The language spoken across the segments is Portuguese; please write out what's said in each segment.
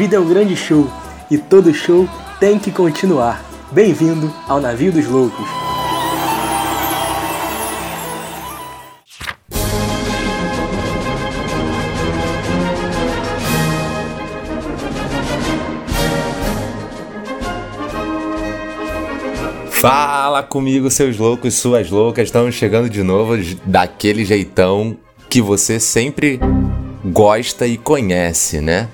vida é um grande show e todo show tem que continuar. Bem-vindo ao Navio dos Loucos. Fala comigo, seus loucos, suas loucas. Estamos chegando de novo daquele jeitão que você sempre gosta e conhece, né?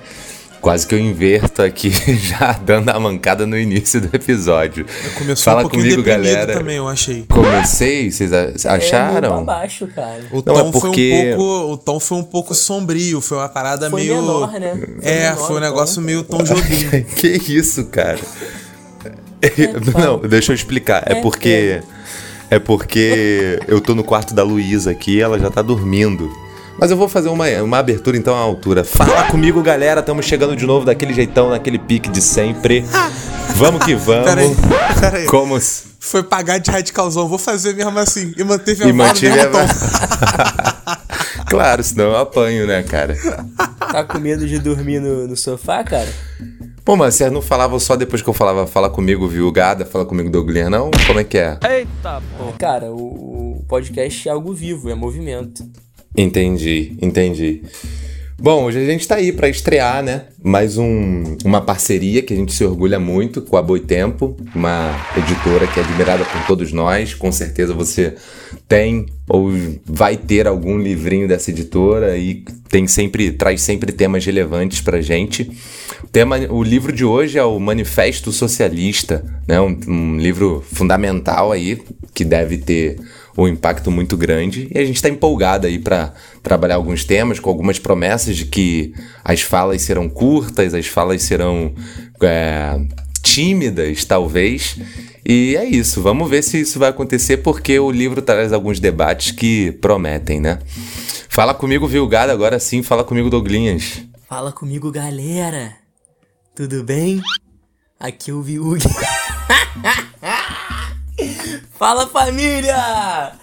Quase que eu inverto aqui, já dando a mancada no início do episódio. Começou Fala um comigo, galera. também, eu achei. Comecei, vocês a- acharam? É baixo, cara. O Não, tom, é porque- foi um pouco, o tom foi um pouco sombrio, foi uma parada Foi meio. menor, né? Foi é, menor foi um negócio tom. meio Tom Jobim. que isso, cara? Não, deixa eu explicar. É É, porque. É porque eu tô no quarto da Luísa aqui ela já tá dormindo. Mas eu vou fazer uma, uma abertura então à altura. Fala comigo, galera. Estamos chegando de novo daquele jeitão, naquele pique de sempre. Vamos que vamos. Peraí, peraí. Como Foi pagar de radicalzão, vou fazer mesmo assim. E manteve a e mantive tom. a... Claro, senão eu apanho, né, cara? Tá com medo de dormir no, no sofá, cara? Pô, mas vocês não falavam só depois que eu falava fala comigo, viu, Gada? Fala comigo, Douglas, não? Como é que é? Cara, o, o podcast é algo vivo, é movimento. Entendi, entendi. Bom, hoje a gente tá aí pra estrear, né? Mais um, uma parceria que a gente se orgulha muito com a Boitempo, uma editora que é admirada por todos nós. Com certeza você tem ou vai ter algum livrinho dessa editora e tem sempre traz sempre temas relevantes pra gente. O tema, o livro de hoje é o Manifesto Socialista, né? Um, um livro fundamental aí que deve ter um impacto muito grande e a gente está empolgado aí para trabalhar alguns temas com algumas promessas de que as falas serão curtas, as falas serão é, tímidas, talvez. E é isso, vamos ver se isso vai acontecer porque o livro traz alguns debates que prometem, né? Fala comigo, Vilgado, agora sim, fala comigo, Douglinhas. Fala comigo, galera. Tudo bem? Aqui é o Viug. Fala, família!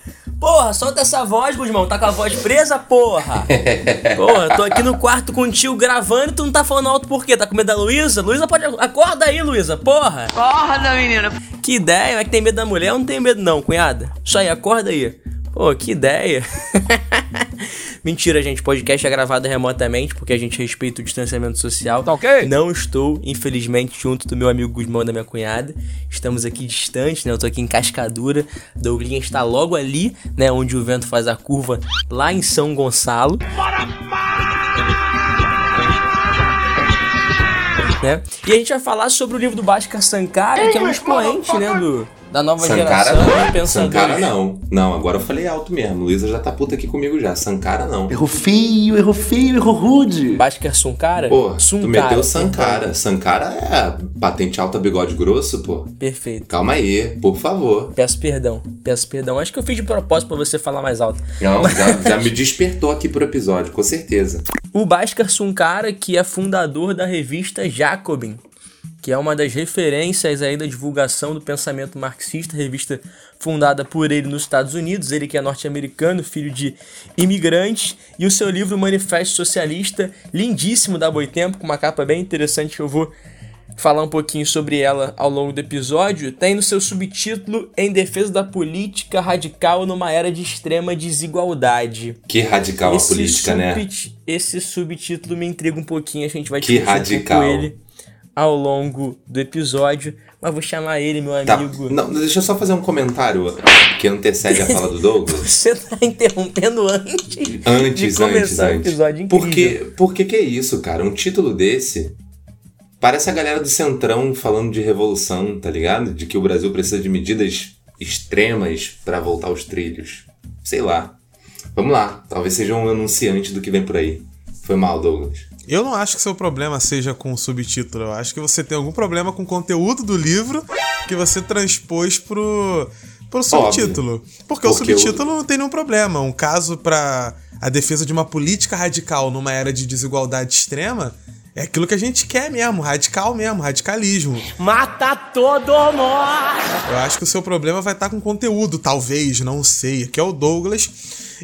Porra, solta essa voz, Guzmão. Tá com a voz presa, porra? Porra, tô aqui no quarto contigo gravando e tu não tá falando alto por quê? Tá com medo da Luísa? Luísa pode... Acorda aí, Luísa, porra! Acorda, menina. Que ideia, é que tem medo da mulher? Eu não tenho medo não, cunhada. Isso aí, acorda aí. Pô, que ideia. Mentira, gente. Podcast é gravado remotamente porque a gente respeita o distanciamento social. Tá ok? Não estou, infelizmente, junto do meu amigo Guzmão e da minha cunhada. Estamos aqui distantes, né? Eu tô aqui em Cascadura. Douglinha está logo ali, né? Onde o vento faz a curva, lá em São Gonçalo. Né? E a gente vai falar sobre o livro do Bhaskar Sankara, que é um expoente, né? Do, da nova Sankara geração de não, pensadores. Sankara não. Não, agora eu falei alto mesmo. Luísa já tá puta aqui comigo já. Sankara não. Errou feio, errou feio, errou rude. Bhaskar Sunkara? Pô, tu Sunkara, meteu perdão. Sankara. Sankara é patente alta, bigode grosso, pô. Perfeito. Calma aí, por favor. Peço perdão, peço perdão. Acho que eu fiz de propósito pra você falar mais alto. Não, já, já me despertou aqui pro episódio, com certeza. O Bhaskar Sunkara, que é fundador da revista Jacobin, que é uma das referências aí da divulgação do pensamento marxista, revista fundada por ele nos Estados Unidos, ele que é norte-americano, filho de imigrantes, e o seu livro Manifesto Socialista, lindíssimo da Boitempo, com uma capa bem interessante que eu vou falar um pouquinho sobre ela ao longo do episódio, tem no seu subtítulo Em Defesa da Política Radical numa Era de Extrema Desigualdade. Que radical a política, né? Esse subtítulo me intriga um pouquinho, a gente vai Que discutir um radical. pouco ele ao longo do episódio, mas vou chamar ele, meu Tá, amigo. não, deixa eu só fazer um comentário que antecede a fala do Douglas. Você tá interrompendo antes, Antes, de começar antes, o episódio incrível. Por que, por que é isso, cara? Um título desse parece a galera do Centrão falando de revolução, tá ligado? De que o Brasil precisa de medidas extremas pra voltar aos trilhos. Sei lá. Vamos lá, talvez seja um anunciante do que vem por aí. Foi mal, Douglas. Eu não acho que seu problema seja com o subtítulo. Eu acho que você tem algum problema com o conteúdo do livro que você transpôs pro, pro subtítulo. Porque, o Porque o- subtítulo não tem nenhum problema. Um caso pra a defesa de uma política radical numa era de desigualdade extrema É aquilo que a gente quer mesmo, radical mesmo, radicalismo. Mata todo mundo! Eu acho que o seu problema vai estar com conteúdo, talvez, não sei. Que é o Douglas.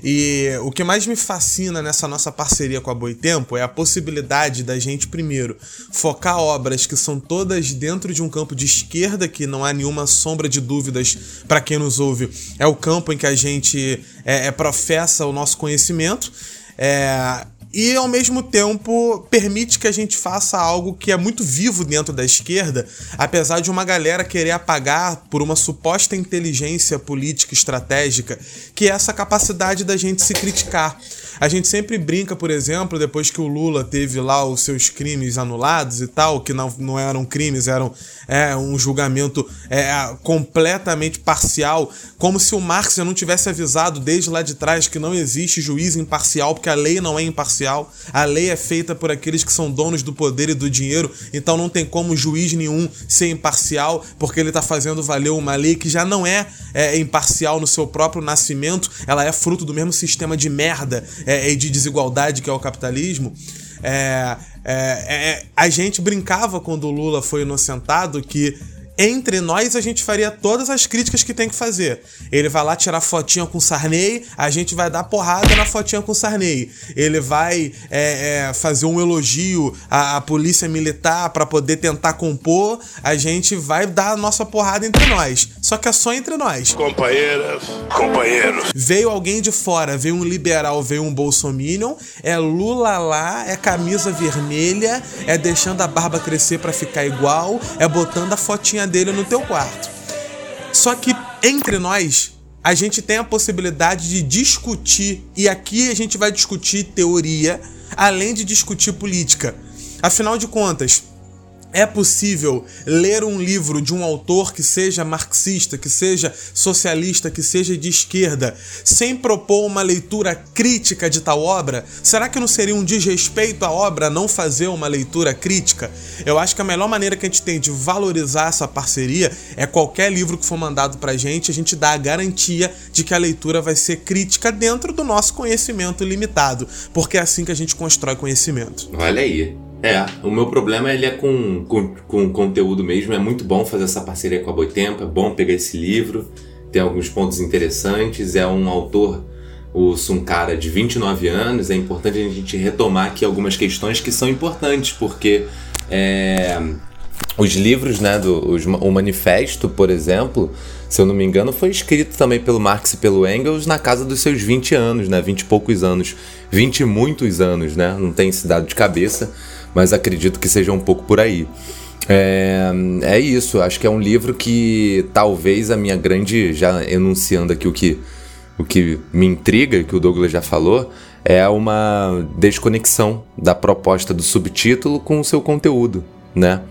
E o que mais me fascina nessa nossa parceria com a Boitempo é a possibilidade da gente, primeiro, focar obras que são todas dentro de um campo de esquerda, que não há nenhuma sombra de dúvidas para quem nos ouve. É o campo em que a gente é, é professa o nosso conhecimento. É, e ao mesmo tempo permite que a gente faça algo que é muito vivo dentro da esquerda, apesar de uma galera querer apagar por uma suposta inteligência política estratégica, que é essa capacidade da gente se criticar. A gente sempre brinca, por exemplo, depois que o Lula teve lá os seus crimes anulados e tal, que não, não eram crimes, eram é, um julgamento é, completamente parcial, como se o Marx não tivesse avisado desde lá de trás que não existe juiz imparcial, porque a lei não é imparcial, a lei é feita por aqueles que são donos do poder e do dinheiro, então não tem como juiz nenhum ser imparcial, porque ele está fazendo valer uma lei que já não é, é imparcial no seu próprio nascimento, ela é fruto do mesmo sistema de merda é, de desigualdade que é o capitalismo, é, é, é, a gente brincava quando o Lula foi inocentado que entre nós a gente faria todas as críticas que tem que fazer. Ele vai lá tirar fotinha com Sarney, a gente vai dar porrada na fotinha com Sarney. Ele vai é, é, fazer um elogio à, à polícia militar para poder tentar compor, a gente vai dar a nossa porrada entre nós. Só que é só entre nós. Companheiras, companheiros. Veio alguém de fora, veio um liberal, veio um bolsominion, é Lula lá, é camisa vermelha, é deixando a barba crescer para ficar igual, é botando a fotinha dele no teu quarto. Só que entre nós, a gente tem a possibilidade de discutir, e aqui a gente vai discutir teoria, além de discutir política. Afinal de contas, é possível ler um livro de um autor que seja marxista, que seja socialista, que seja de esquerda, sem propor uma leitura crítica de tal obra? Será que não seria um desrespeito à obra não fazer uma leitura crítica? Eu acho que a melhor maneira que a gente tem de valorizar essa parceria é qualquer livro que for mandado pra gente, a gente dá a garantia de que a leitura vai ser crítica dentro do nosso conhecimento limitado, porque é assim que a gente constrói conhecimento. Olha aí. É, o meu problema ele é com, com, com conteúdo mesmo. É muito bom fazer essa parceria com a Boitempo, é bom pegar esse livro, tem alguns pontos interessantes. É um autor, o Sunkara, de 29 anos. É importante a gente retomar aqui algumas questões que são importantes, porque é, os livros, né, do, os, o Manifesto, por exemplo, se eu não me engano, foi escrito também pelo Marx e pelo Engels na casa dos seus 20 anos, né, 20 e poucos anos, 20 e muitos anos, né, não tem esse dado de cabeça mas acredito que seja um pouco por aí. É, é isso, acho que é um livro que talvez a minha grande, já enunciando aqui o que, o que me intriga, que o Douglas já falou, é uma desconexão da proposta do subtítulo com o seu conteúdo, né?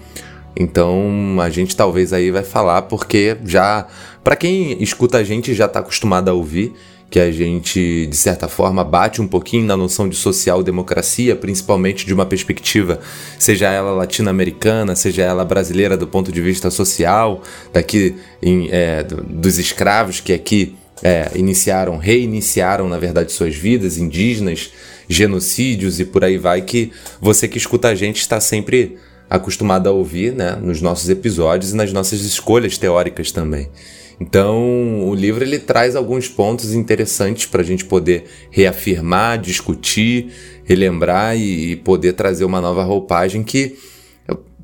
Então a gente talvez aí vai falar porque já para quem escuta a gente já está acostumado a ouvir que a gente, de certa forma, bate um pouquinho na noção de social-democracia, principalmente de uma perspectiva, seja ela latino-americana, seja ela brasileira do ponto de vista social, daqui em, é, dos escravos que aqui é, iniciaram, reiniciaram, na verdade, suas vidas, indígenas, genocídios e por aí vai, que você que escuta a gente está sempre acostumado a ouvir né, nos nossos episódios e nas nossas escolhas teóricas também. Então, o livro ele traz alguns pontos interessantes para a gente poder reafirmar, discutir, relembrar e, e poder trazer uma nova roupagem que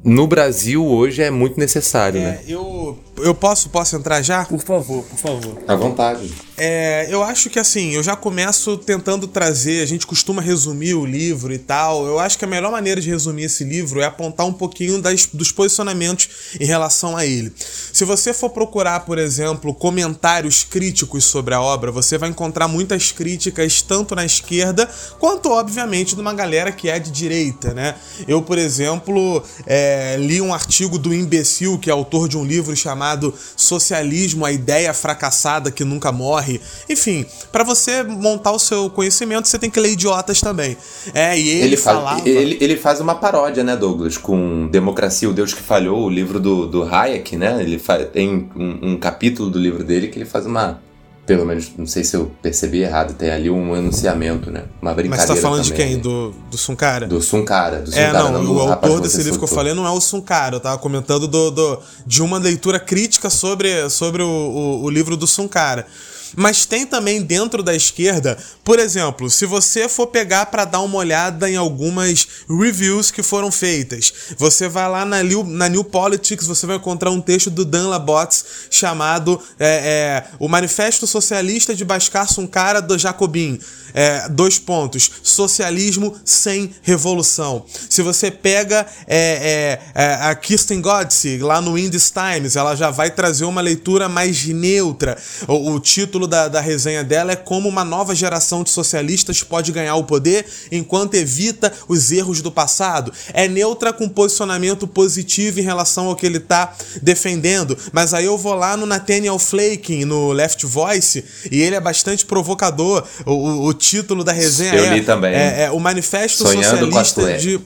no Brasil hoje é muito necessário, é, né? Eu, eu posso, posso entrar já? Por favor, por favor. À vontade. É, eu acho que assim, eu já começo tentando trazer, a gente costuma resumir o livro e tal. Eu acho que a melhor maneira de resumir esse livro é apontar um pouquinho das, dos posicionamentos em relação a ele. Se você for procurar, por exemplo, comentários críticos sobre a obra, você vai encontrar muitas críticas, tanto na esquerda, quanto, obviamente, de uma galera que é de direita, né? Eu, por exemplo, é, li um artigo do imbecil, que é autor de um livro chamado Socialismo, a Ideia Fracassada que Nunca Morre morre. Enfim, para você montar o seu conhecimento, você tem que ler idiotas também. É, e ele, ele falava... Faz, ele, ele faz uma paródia, né, Douglas, com Democracia, o Deus que Falhou, o livro do, do Hayek, né? Ele faz, tem um, um capítulo do livro dele que ele faz uma pelo menos, não sei se eu percebi errado, tem ali um anunciamento, né? Uma Mas brincadeira você tá falando também. de quem? Do, do Sunkara? Do Sunkara. Do É, não, do o autor desse livro que eu falei não é o Sunkara. Eu tava comentando do, do- de uma leitura crítica sobre, sobre o, o, o livro do Sunkara. Mas tem também dentro da esquerda, por exemplo, se você for pegar para dar uma olhada em algumas reviews que foram feitas, você vai lá na New, na New Politics, você vai encontrar um texto do Dan Labots chamado é, é, O Manifesto Socialista de Bhaskar Sunkara do Jacobin. É, dois pontos. Socialismo sem revolução. Se você pega é, é, é, a Kirsten Godsey lá no Indies Times, ela já vai trazer uma leitura mais neutra. O, o título da, da resenha dela é Como uma nova geração de socialistas pode ganhar o poder enquanto evita os erros do passado. É neutra com posicionamento positivo em relação ao que ele está defendendo. Mas aí eu vou lá no Nathaniel Flaking, no Left Voice, e ele é bastante provocador. O, o- o título da resenha Eu é, li também. é, é o Manifesto Sonhando Socialista de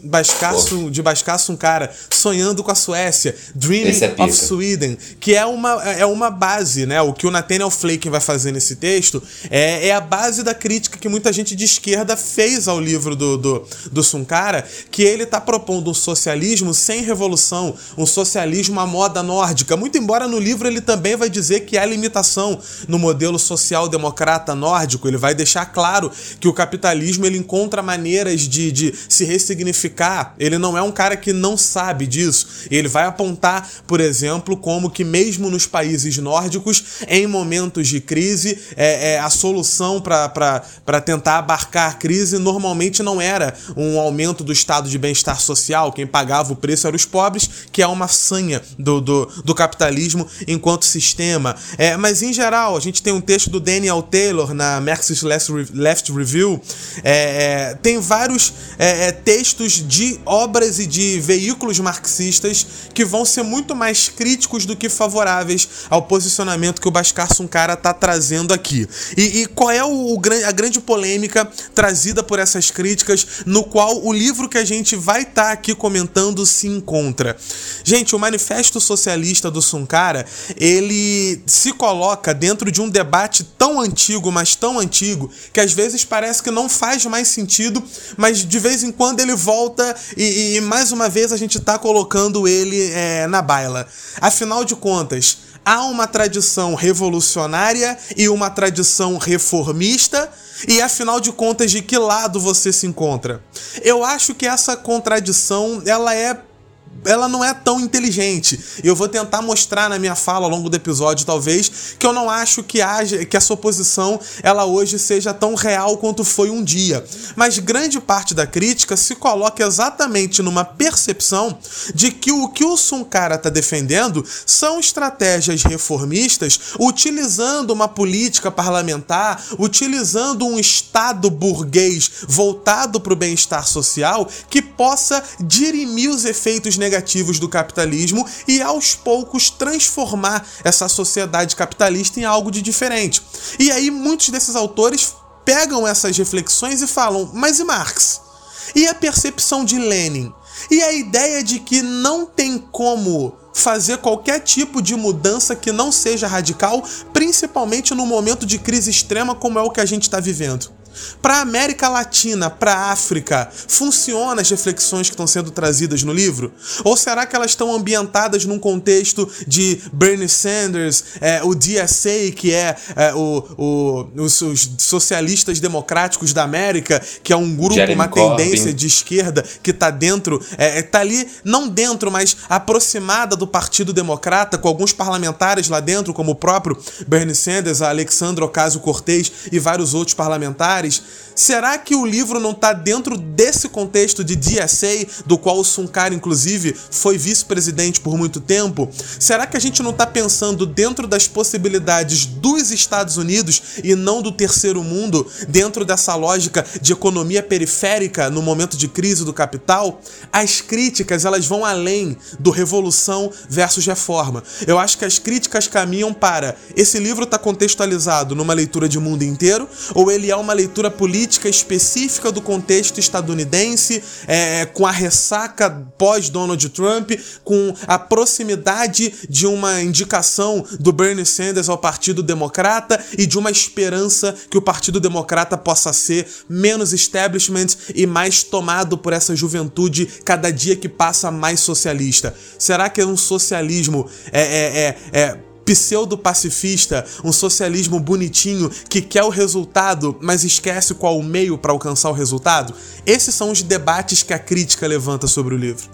Sun- de Bhaskar Sunkara, sonhando com a Suécia, Dreaming é of Sweden, que é uma, é uma base, né? O que o Nathaniel Flaken vai fazer nesse texto é, é a base da crítica que muita gente de esquerda fez ao livro do, do, do Sunkara, que ele está propondo um socialismo sem revolução, um socialismo à moda nórdica. Muito embora no livro ele também vai dizer que há limitação no modelo social-democrata nórdico, ele vai deixar claro que o capitalismo ele encontra maneiras de, de se ressignificar. Ele não é um cara que não sabe disso. Ele vai apontar, por exemplo, como que mesmo nos países nórdicos, em momentos de crise, é, é, a solução para tentar abarcar a crise normalmente não era um aumento do estado de bem-estar social. Quem pagava o preço eram os pobres, que é uma sanha do, do, do capitalismo enquanto sistema. É, mas em geral, a gente tem um texto do Daniel Taylor na Marxist Left Re- Left Review. É, é, tem vários é, é, textos de obras e de veículos marxistas que vão ser muito mais críticos do que favoráveis ao posicionamento que o Bhaskar está trazendo aqui. E, e qual é o, o a grande polêmica trazida por essas críticas, no qual o livro que a gente vai estar aqui comentando se encontra? Gente, o Manifesto Socialista do Sunkara, ele se coloca dentro de um debate tão antigo, mas tão antigo, que às vezes parece que não faz mais sentido, mas de vez em quando ele volta e, e mais uma vez a gente tá colocando ele é, na baila. Afinal de contas, há uma tradição revolucionária e uma tradição reformista. E afinal de contas, de que lado você se encontra? Eu acho que essa contradição ela é ela não é tão inteligente. E eu vou tentar mostrar na minha fala ao longo do episódio, talvez, que eu não acho que haja que essa oposição ela hoje seja tão real quanto foi um dia. Mas grande parte da crítica se coloca exatamente numa percepção de que o que o Sunkara está defendendo são estratégias reformistas utilizando uma política parlamentar, utilizando um Estado burguês voltado para o bem-estar social que possa dirimir os efeitos negativos do capitalismo e aos poucos transformar essa sociedade capitalista em algo de diferente. E aí muitos desses autores pegam essas reflexões e falam: mas e Marx? E a percepção de Lenin? E a ideia de que não tem como fazer qualquer tipo de mudança que não seja radical, principalmente no momento de crise extrema como é o que a gente está vivendo. Para a América Latina, para a África, funcionam as reflexões que estão sendo trazidas no livro? Ou será que elas estão ambientadas num contexto de Bernie Sanders, é, o DSA, que é, é, o, o- os, os socialistas democráticos da América, que é um grupo, Jeremy uma Corbyn. tendência de esquerda que tá dentro, é, é, tá ali, não dentro, mas aproximada do Partido Democrata, com alguns parlamentares lá dentro, como o próprio Bernie Sanders, a Alexandra Ocasio-Cortez e vários outros parlamentares. Será que o livro não tá dentro desse contexto de DSA, do qual o Sunkara, inclusive, foi vice-presidente por muito tempo? Será que a gente não tá pensando dentro das possibilidades dos Estados Unidos e não do terceiro mundo, dentro dessa lógica de economia periférica no momento de crise do capital? As críticas, elas vão além do revolução versus reforma. Eu acho que as críticas caminham para esse livro está contextualizado numa leitura de mundo inteiro ou ele é uma leitura leitura política específica do contexto estadunidense, é, com a ressaca pós-Donald Trump, com a proximidade de uma indicação do Bernie Sanders ao Partido Democrata e de uma esperança que o Partido Democrata possa ser menos establishment e mais tomado por essa juventude cada dia que passa mais socialista. Será que é um socialismo é, é, é, é pseudo-pacifista, um socialismo bonitinho que quer o resultado, mas esquece qual o meio para alcançar o resultado? Esses são os debates que a crítica levanta sobre o livro.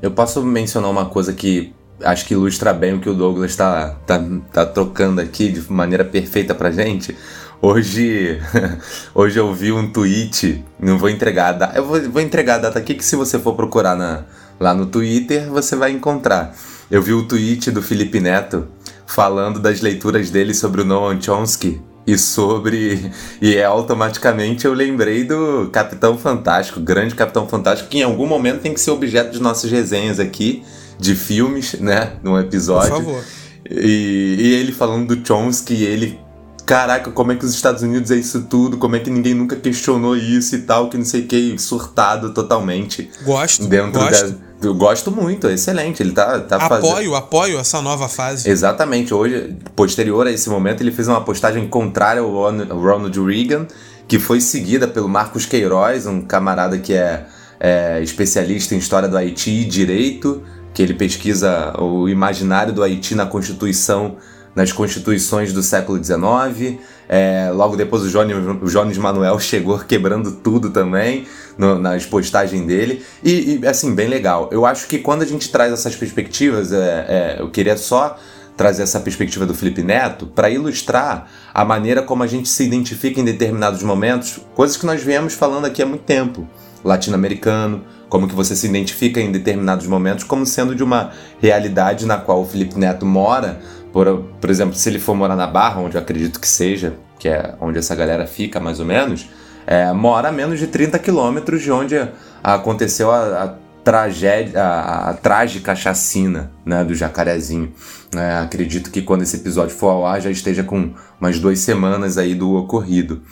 Eu posso mencionar uma coisa que acho que ilustra bem o que o Douglas está tá, tá trocando aqui de maneira perfeita pra gente. Hoje, hoje eu vi um tweet, não vou entregar a data, eu vou, vou entregar a data aqui que se você for procurar na, lá no Twitter você vai encontrar. Eu vi o tweet do Felipe Neto falando das leituras dele sobre o Noam Chomsky e sobre. E é automaticamente eu lembrei do Capitão Fantástico, grande Capitão Fantástico, que em algum momento tem que ser objeto de nossas resenhas aqui, de filmes, né? Num episódio. Por favor. E, e ele falando do Chomsky, ele. Caraca, como é que os Estados Unidos é isso tudo? Como é que ninguém nunca questionou isso e tal? Que não sei o que, surtado totalmente. Gosto. Dentro gosto. Da, eu gosto muito, é excelente. Ele tá, tá apoio, fazendo. Apoio essa nova fase. Exatamente. Hoje, posterior a esse momento, ele fez uma postagem contrária ao Ronald Reagan, que foi seguida pelo Marcos Queiroz, um camarada que é, é especialista em história do Haiti e direito, que ele pesquisa o imaginário do Haiti na Constituição nas constituições do século XIX. É, logo depois o Jones, o Jones Manuel chegou quebrando tudo também no, nas postagens dele. E, e, assim, bem legal. Eu acho que quando a gente traz essas perspectivas, é, é, eu queria só trazer essa perspectiva do Felipe Neto para ilustrar a maneira como a gente se identifica em determinados momentos, coisas que nós viemos falando aqui há muito tempo. Latino-americano, como que você se identifica em determinados momentos como sendo de uma realidade na qual o Felipe Neto mora, por, por exemplo, se ele for morar na Barra, onde eu acredito que seja, que é onde essa galera fica mais ou menos, é, mora a menos de 30 quilômetros de onde aconteceu a, a tragédia, a, a, trágica chacina né, do Jacarezinho. É, acredito que quando esse episódio for ao ar já esteja com umas duas semanas aí do ocorrido.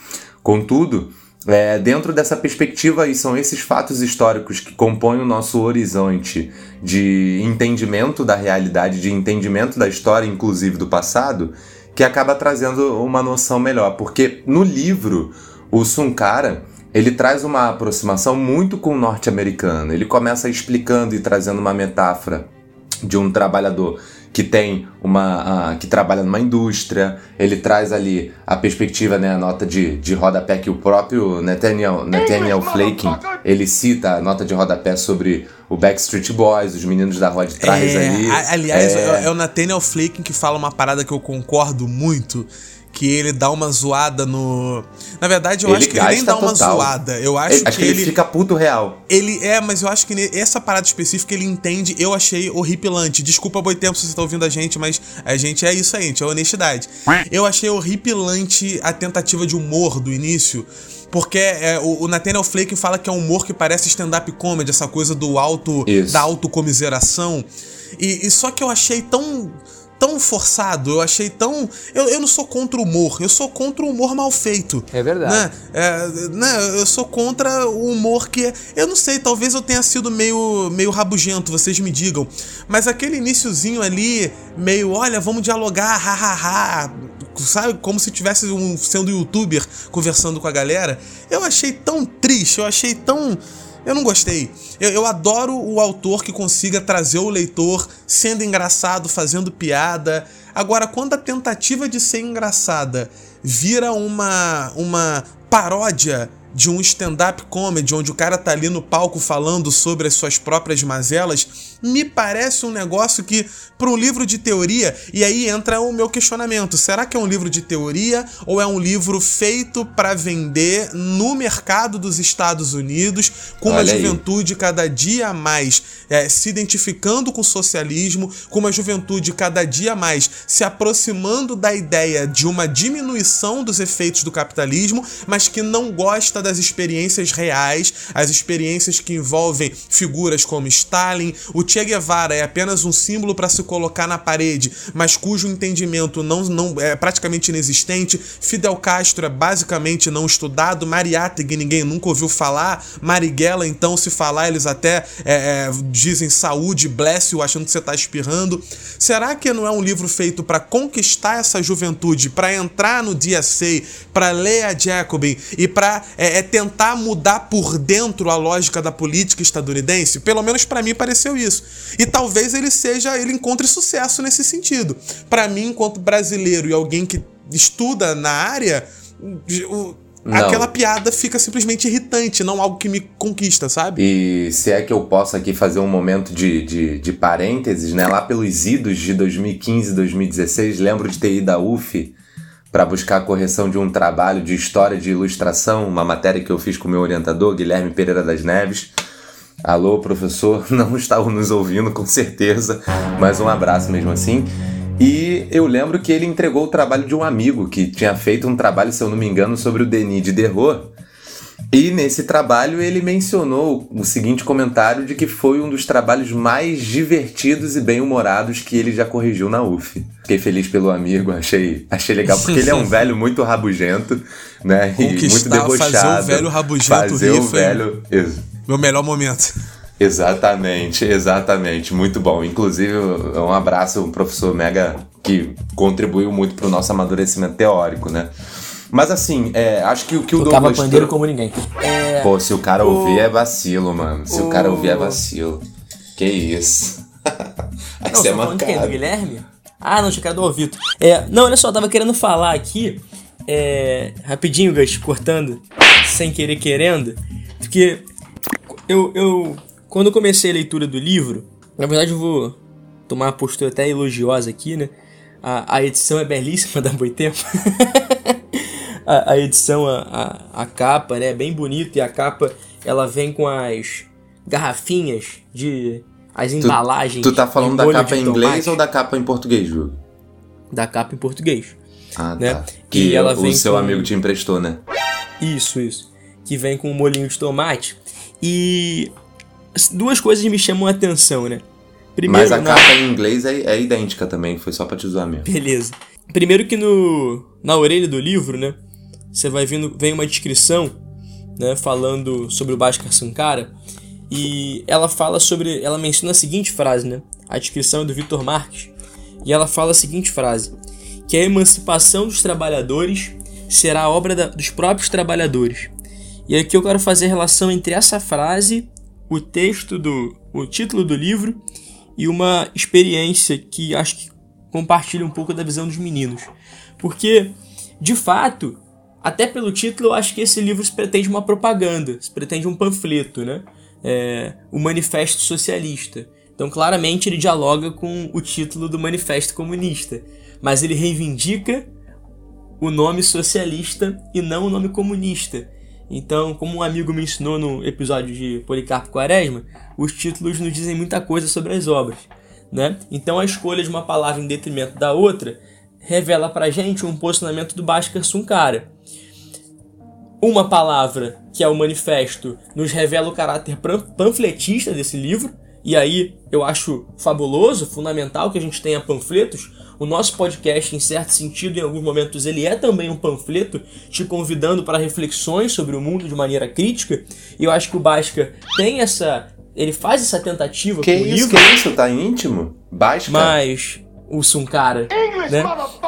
Contudo, é, dentro dessa perspectiva, e são esses fatos históricos que compõem o nosso horizonte de entendimento da realidade, de entendimento da história, inclusive do passado, que acaba trazendo uma noção melhor. Porque no livro, o Sunkara ele traz uma aproximação muito com o norte-americano. Ele começa explicando e trazendo uma metáfora de um trabalhador que tem uma. Uh, que trabalha numa indústria, ele traz ali a perspectiva, né, a nota de, de rodapé que o próprio Nathaniel, Nathaniel Flaking ele cita a nota de rodapé sobre o Backstreet Boys, os meninos da rua de trás é, ali. Aliás, é... é o Nathaniel Flaking que fala uma parada que eu concordo muito que ele dá uma zoada no. Na verdade, eu ele acho que ele nem dá uma total. zoada. Eu acho, acho que, que ele, fica puto real. Ele é, mas eu acho que essa parada específica ele entende. Eu achei horripilante. Desculpa, boi tempo se você tá ouvindo a gente, mas a gente é isso aí, gente, é honestidade. Eu achei horripilante a tentativa de humor do início. Porque é, o, o Nathaniel Flake fala que é um humor que parece stand-up comedy, essa coisa do alto. Isso. da autocomiseração. E, e só que eu achei tão tão forçado, eu achei tão. Eu, eu não sou contra o humor, eu sou contra o humor mal feito. É verdade. Né? É, né? Eu sou contra o humor que. Eu não sei, talvez eu tenha sido meio, meio rabugento, vocês me digam. Mas aquele iníciozinho ali, meio, olha, vamos dialogar, hahaha. Sabe? Como se tivesse um, sendo youtuber conversando com a galera. Eu achei tão triste, eu achei tão eu não gostei. Eu, eu, adoro o autor que consiga trazer o leitor sendo engraçado, fazendo piada. Agora, quando a tentativa de ser engraçada vira uma, uma paródia de um stand-up comedy, onde o cara tá ali no palco falando sobre as suas próprias mazelas, me parece um negócio que, para um livro de teoria, e aí entra o meu questionamento: será que é um livro de teoria ou é um livro feito para vender no mercado dos Estados Unidos, com Olha uma aí. juventude cada dia mais é, se identificando com o socialismo, com uma juventude cada dia mais se aproximando da ideia de uma diminuição dos efeitos do capitalismo, mas que não gosta das experiências reais, as experiências que envolvem figuras como Stalin. O Che Guevara é apenas um símbolo para se colocar na parede, mas cujo entendimento não, não é praticamente inexistente. Fidel Castro é basicamente não estudado. Mariátegui ninguém nunca ouviu falar. Marighella, então, se falar, eles até é, é, dizem saúde, bless you, achando que você está espirrando. Será que não é um livro feito para conquistar essa juventude, para entrar no DSA, para ler a Jacobin e para é, é, tentar mudar por dentro a lógica da política estadunidense? Pelo menos para mim pareceu isso. E talvez ele seja, ele encontre sucesso nesse sentido. Para mim, enquanto brasileiro e alguém que estuda na área, o, Não. aquela piada fica simplesmente irritante, não algo que me conquista, sabe? E se é que eu posso aqui fazer um momento de, de, de parênteses, né? Lá pelos idos de 2015 2016, lembro de ter ido à UF para buscar a correção de um trabalho de história de ilustração, uma matéria que eu fiz com o meu orientador, Guilherme Pereira das Neves. Alô, professor, não estava nos ouvindo com certeza, mas um abraço mesmo assim. E eu lembro que ele entregou o trabalho de um amigo que tinha feito um trabalho, se eu não me engano, sobre o Denis de Derrot. E nesse trabalho ele mencionou o seguinte comentário de que foi um dos trabalhos mais divertidos e bem-humorados que ele já corrigiu na UF. Fiquei feliz pelo amigo, achei, achei legal, porque ele é um velho muito rabugento, né? E muito debochado. fazer o velho rabugento Fazer rir o velho... Meu melhor momento. Exatamente, exatamente. Muito bom. Inclusive, um abraço ao professor Mega, que contribuiu muito para o nosso amadurecimento teórico, né? Mas assim, é, acho que o que o Tocava Douglas... pandeiro trou- como ninguém. É, Pô, se o cara ouvir é vacilo, mano. Se o, o- cara ouvir é vacilo. Que isso. Aí Não, você é você tá falando de quem? Do mancado. Guilherme? Ah, não, tinha cara do Alvito. É, não, olha só, eu tava querendo falar aqui, é, rapidinho, Gus, cortando, sem querer querendo, porque eu, eu, quando eu comecei a leitura do livro, na verdade eu vou tomar uma postura até elogiosa aqui, né? A, a edição é belíssima da Boitempo. a, a edição, a, a, a capa, né? É bem bonita e a capa, ela vem com as garrafinhas de... As embalagens. Tu tá falando da capa em inglês tomate ou da capa em português, Ju? da capa em português. Ah, Né? tá. Que Que ela o vem seu com- amigo te emprestou, né? Isso, isso. Que vem com um molhinho de tomate. E as duas coisas me chamam a atenção, né? Primeiro, Mas a na- capa em inglês é, é idêntica também, foi só pra te zoar mesmo. Beleza. Primeiro que no na orelha do livro, né? Você vai vendo vem uma descrição, né, falando sobre o Bhaskar Sankara, e ela fala sobre, ela menciona a seguinte frase, né? A descrição é do Vitor Marques, e ela fala a seguinte frase: que a emancipação dos trabalhadores será obra da- dos próprios trabalhadores. E aqui eu quero fazer a relação entre essa frase, o texto do o título do livro e uma experiência que acho que compartilha um pouco da visão dos meninos. Porque, de fato, até pelo título, eu acho que esse livro pretende uma propaganda, pretende um panfleto, né? É, o Manifesto Socialista. Então, claramente, ele dialoga com o título do Manifesto Comunista, mas ele reivindica o nome socialista e não o nome comunista. Então, como um amigo me ensinou no episódio de Policarpo Quaresma, os títulos nos dizem muita coisa sobre as obras. Né? Então, a escolha de uma palavra em detrimento da outra revela pra gente um posicionamento do Bhaskar Sunkara. Uma palavra, que é o manifesto, nos revela o caráter panfletista desse livro, e aí eu acho fabuloso, fundamental que a gente tenha panfletos. O nosso podcast, em certo sentido, em alguns momentos, ele é também um panfleto, te convidando para reflexões sobre o mundo de maneira crítica. E eu acho que o Bhaskar tem essa. Ele faz essa tentativa Que com o isso, livro. que isso? Tá íntimo? Baixa. Mas o Sunkara, né?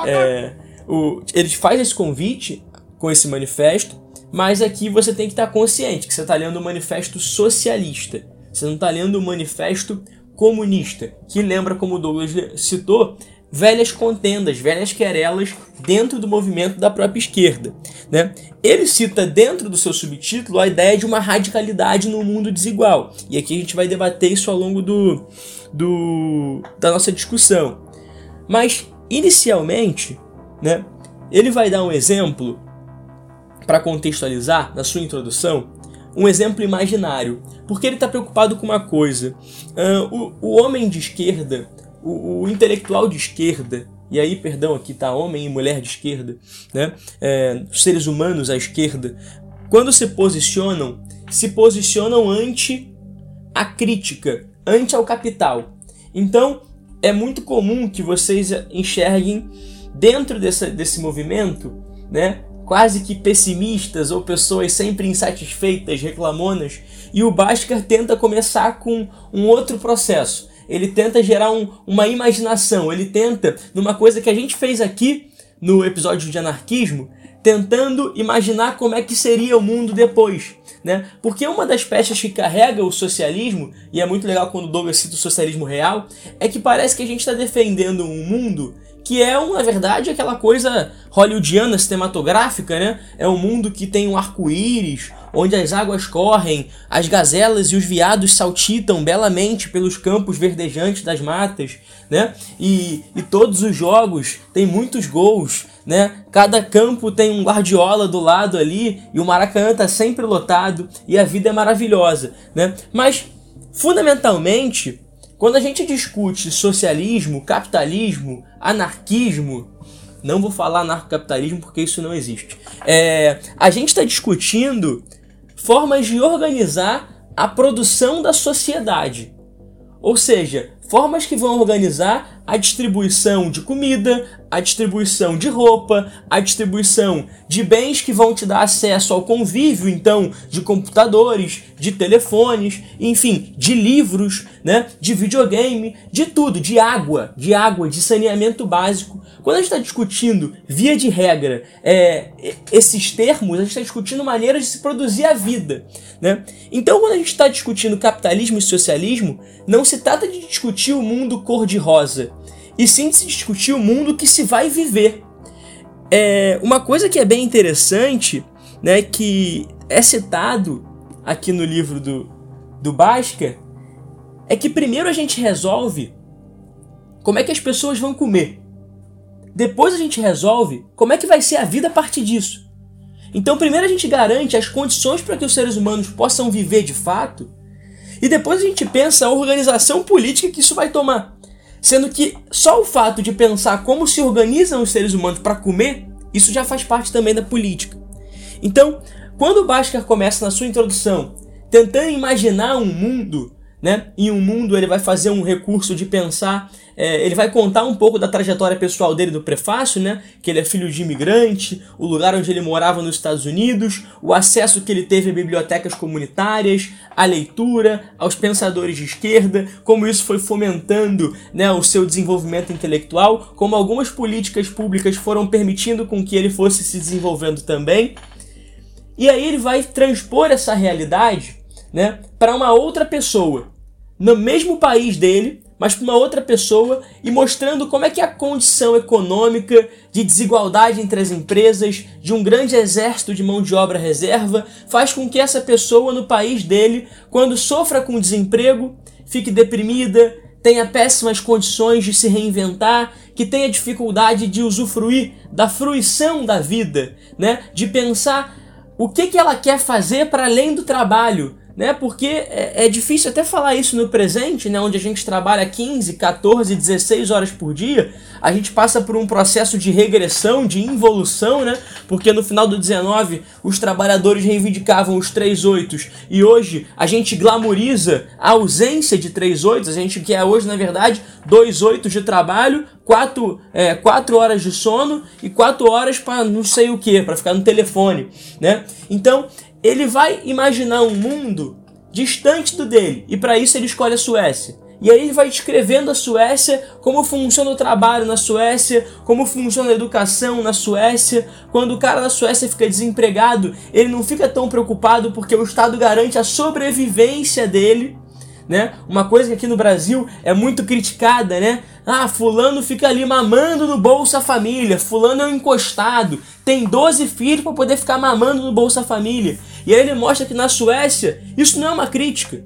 É, o, ele faz esse convite com esse manifesto, mas aqui você tem que estar consciente que você está lendo um manifesto socialista. Você não está lendo um manifesto comunista, que lembra, como o Douglas citou, velhas contendas, velhas querelas dentro do movimento da própria esquerda. Né? Ele cita dentro do seu subtítulo a ideia de uma radicalidade no mundo desigual. E aqui a gente vai debater isso ao longo do, do, da nossa discussão. Mas, inicialmente, né, ele vai dar um exemplo para contextualizar na sua introdução, um exemplo imaginário, porque ele está preocupado com uma coisa: Ah, o, o homem de esquerda, o, o intelectual de esquerda, e aí, perdão, aqui tá homem e mulher de esquerda, né? É, seres humanos à esquerda, quando se posicionam, se posicionam ante a crítica, ante ao capital. Então, é muito comum que vocês enxerguem dentro desse, desse movimento, né, quase que pessimistas ou pessoas sempre insatisfeitas, reclamonas, e o Bhaskar tenta começar com um outro processo. Ele tenta gerar um, uma imaginação, ele tenta, numa coisa que a gente fez aqui no episódio de anarquismo, tentando imaginar como é que seria o mundo depois. Né? Porque uma das peças que carrega o socialismo, e é muito legal quando Douglas cita o socialismo real, é que parece que a gente está defendendo um mundo que é, na verdade, aquela coisa hollywoodiana cinematográfica, né? É um mundo que tem um arco-íris, onde as águas correm, as gazelas e os viados saltitam belamente pelos campos verdejantes das matas, né? E, e todos os jogos têm muitos gols, né? Cada campo tem um guardiola do lado ali e o Maracanã tá sempre lotado e a vida é maravilhosa, né? Mas fundamentalmente, quando a gente discute socialismo, capitalismo, anarquismo, não vou falar anarcocapitalismo porque isso não existe. É, a gente está discutindo formas de organizar a produção da sociedade. Ou seja, formas que vão organizar a distribuição de comida, a distribuição de roupa, a distribuição de bens que vão te dar acesso ao convívio, então, de computadores, de telefones, enfim, de livros, né, de videogame, de tudo, de água, de água, de saneamento básico. Quando a gente está discutindo, via de regra, é, esses termos, a gente está discutindo maneiras de se produzir a vida. Né? Então, quando a gente está discutindo capitalismo e socialismo, não se trata de discutir o mundo cor-de-rosa, e sim de se discutir o mundo que se vai viver. É, uma coisa que é bem interessante, né, que é citado aqui no livro do, do Basca, é que primeiro a gente resolve como é que as pessoas vão comer. Depois a gente resolve como é que vai ser a vida a partir disso. Então, primeiro a gente garante as condições para que os seres humanos possam viver de fato, e depois a gente pensa a organização política que isso vai tomar. Sendo que só o fato de pensar como se organizam os seres humanos para comer, isso já faz parte também da política. Então, quando o Bhaskar começa na sua introdução tentando imaginar um mundo né? Em um mundo ele vai fazer um recurso de pensar, é, ele vai contar um pouco da trajetória pessoal dele do prefácio, né? Que ele é filho de imigrante, o lugar onde ele morava nos Estados Unidos, o acesso que ele teve a bibliotecas comunitárias, a leitura, aos pensadores de esquerda, como isso foi fomentando, né, o seu desenvolvimento intelectual, como algumas políticas públicas foram permitindo com que ele fosse se desenvolvendo também. E aí ele vai transpor essa realidade né, para uma outra pessoa, no mesmo país dele, mas para uma outra pessoa e mostrando como é que a condição econômica de desigualdade entre as empresas, de um grande exército de mão de obra reserva, faz com que essa pessoa no país dele, quando sofra com desemprego, fique deprimida, tenha péssimas condições de se reinventar, que tenha dificuldade de usufruir da fruição da vida, né? De pensar o que, que ela quer fazer para além do trabalho, né? Porque é, é, difícil até falar isso no presente, né? Onde a gente trabalha 15, 14, 16 horas por dia, a gente passa por um processo de regressão, de involução, né? Porque no final do 19 os trabalhadores reivindicavam os 3 oitos e hoje a gente glamoriza a ausência de 3 oitos, a gente quer hoje, na verdade, 2 oitos de trabalho, 4, é, horas de sono e 4 horas para não sei o que, para ficar no telefone, né? Então, ele vai imaginar um mundo distante do dele, e para isso ele escolhe a Suécia. E aí ele vai descrevendo a Suécia, como funciona o trabalho na Suécia, como funciona a educação na Suécia. Quando o cara na Suécia fica desempregado, ele não fica tão preocupado porque o Estado garante a sobrevivência dele né? Uma coisa que aqui no Brasil é muito criticada, né? Ah, fulano fica ali mamando no Bolsa Família, fulano é um encostado, tem 12 filhos para poder ficar mamando no Bolsa Família. E aí ele mostra que na Suécia isso não é uma crítica.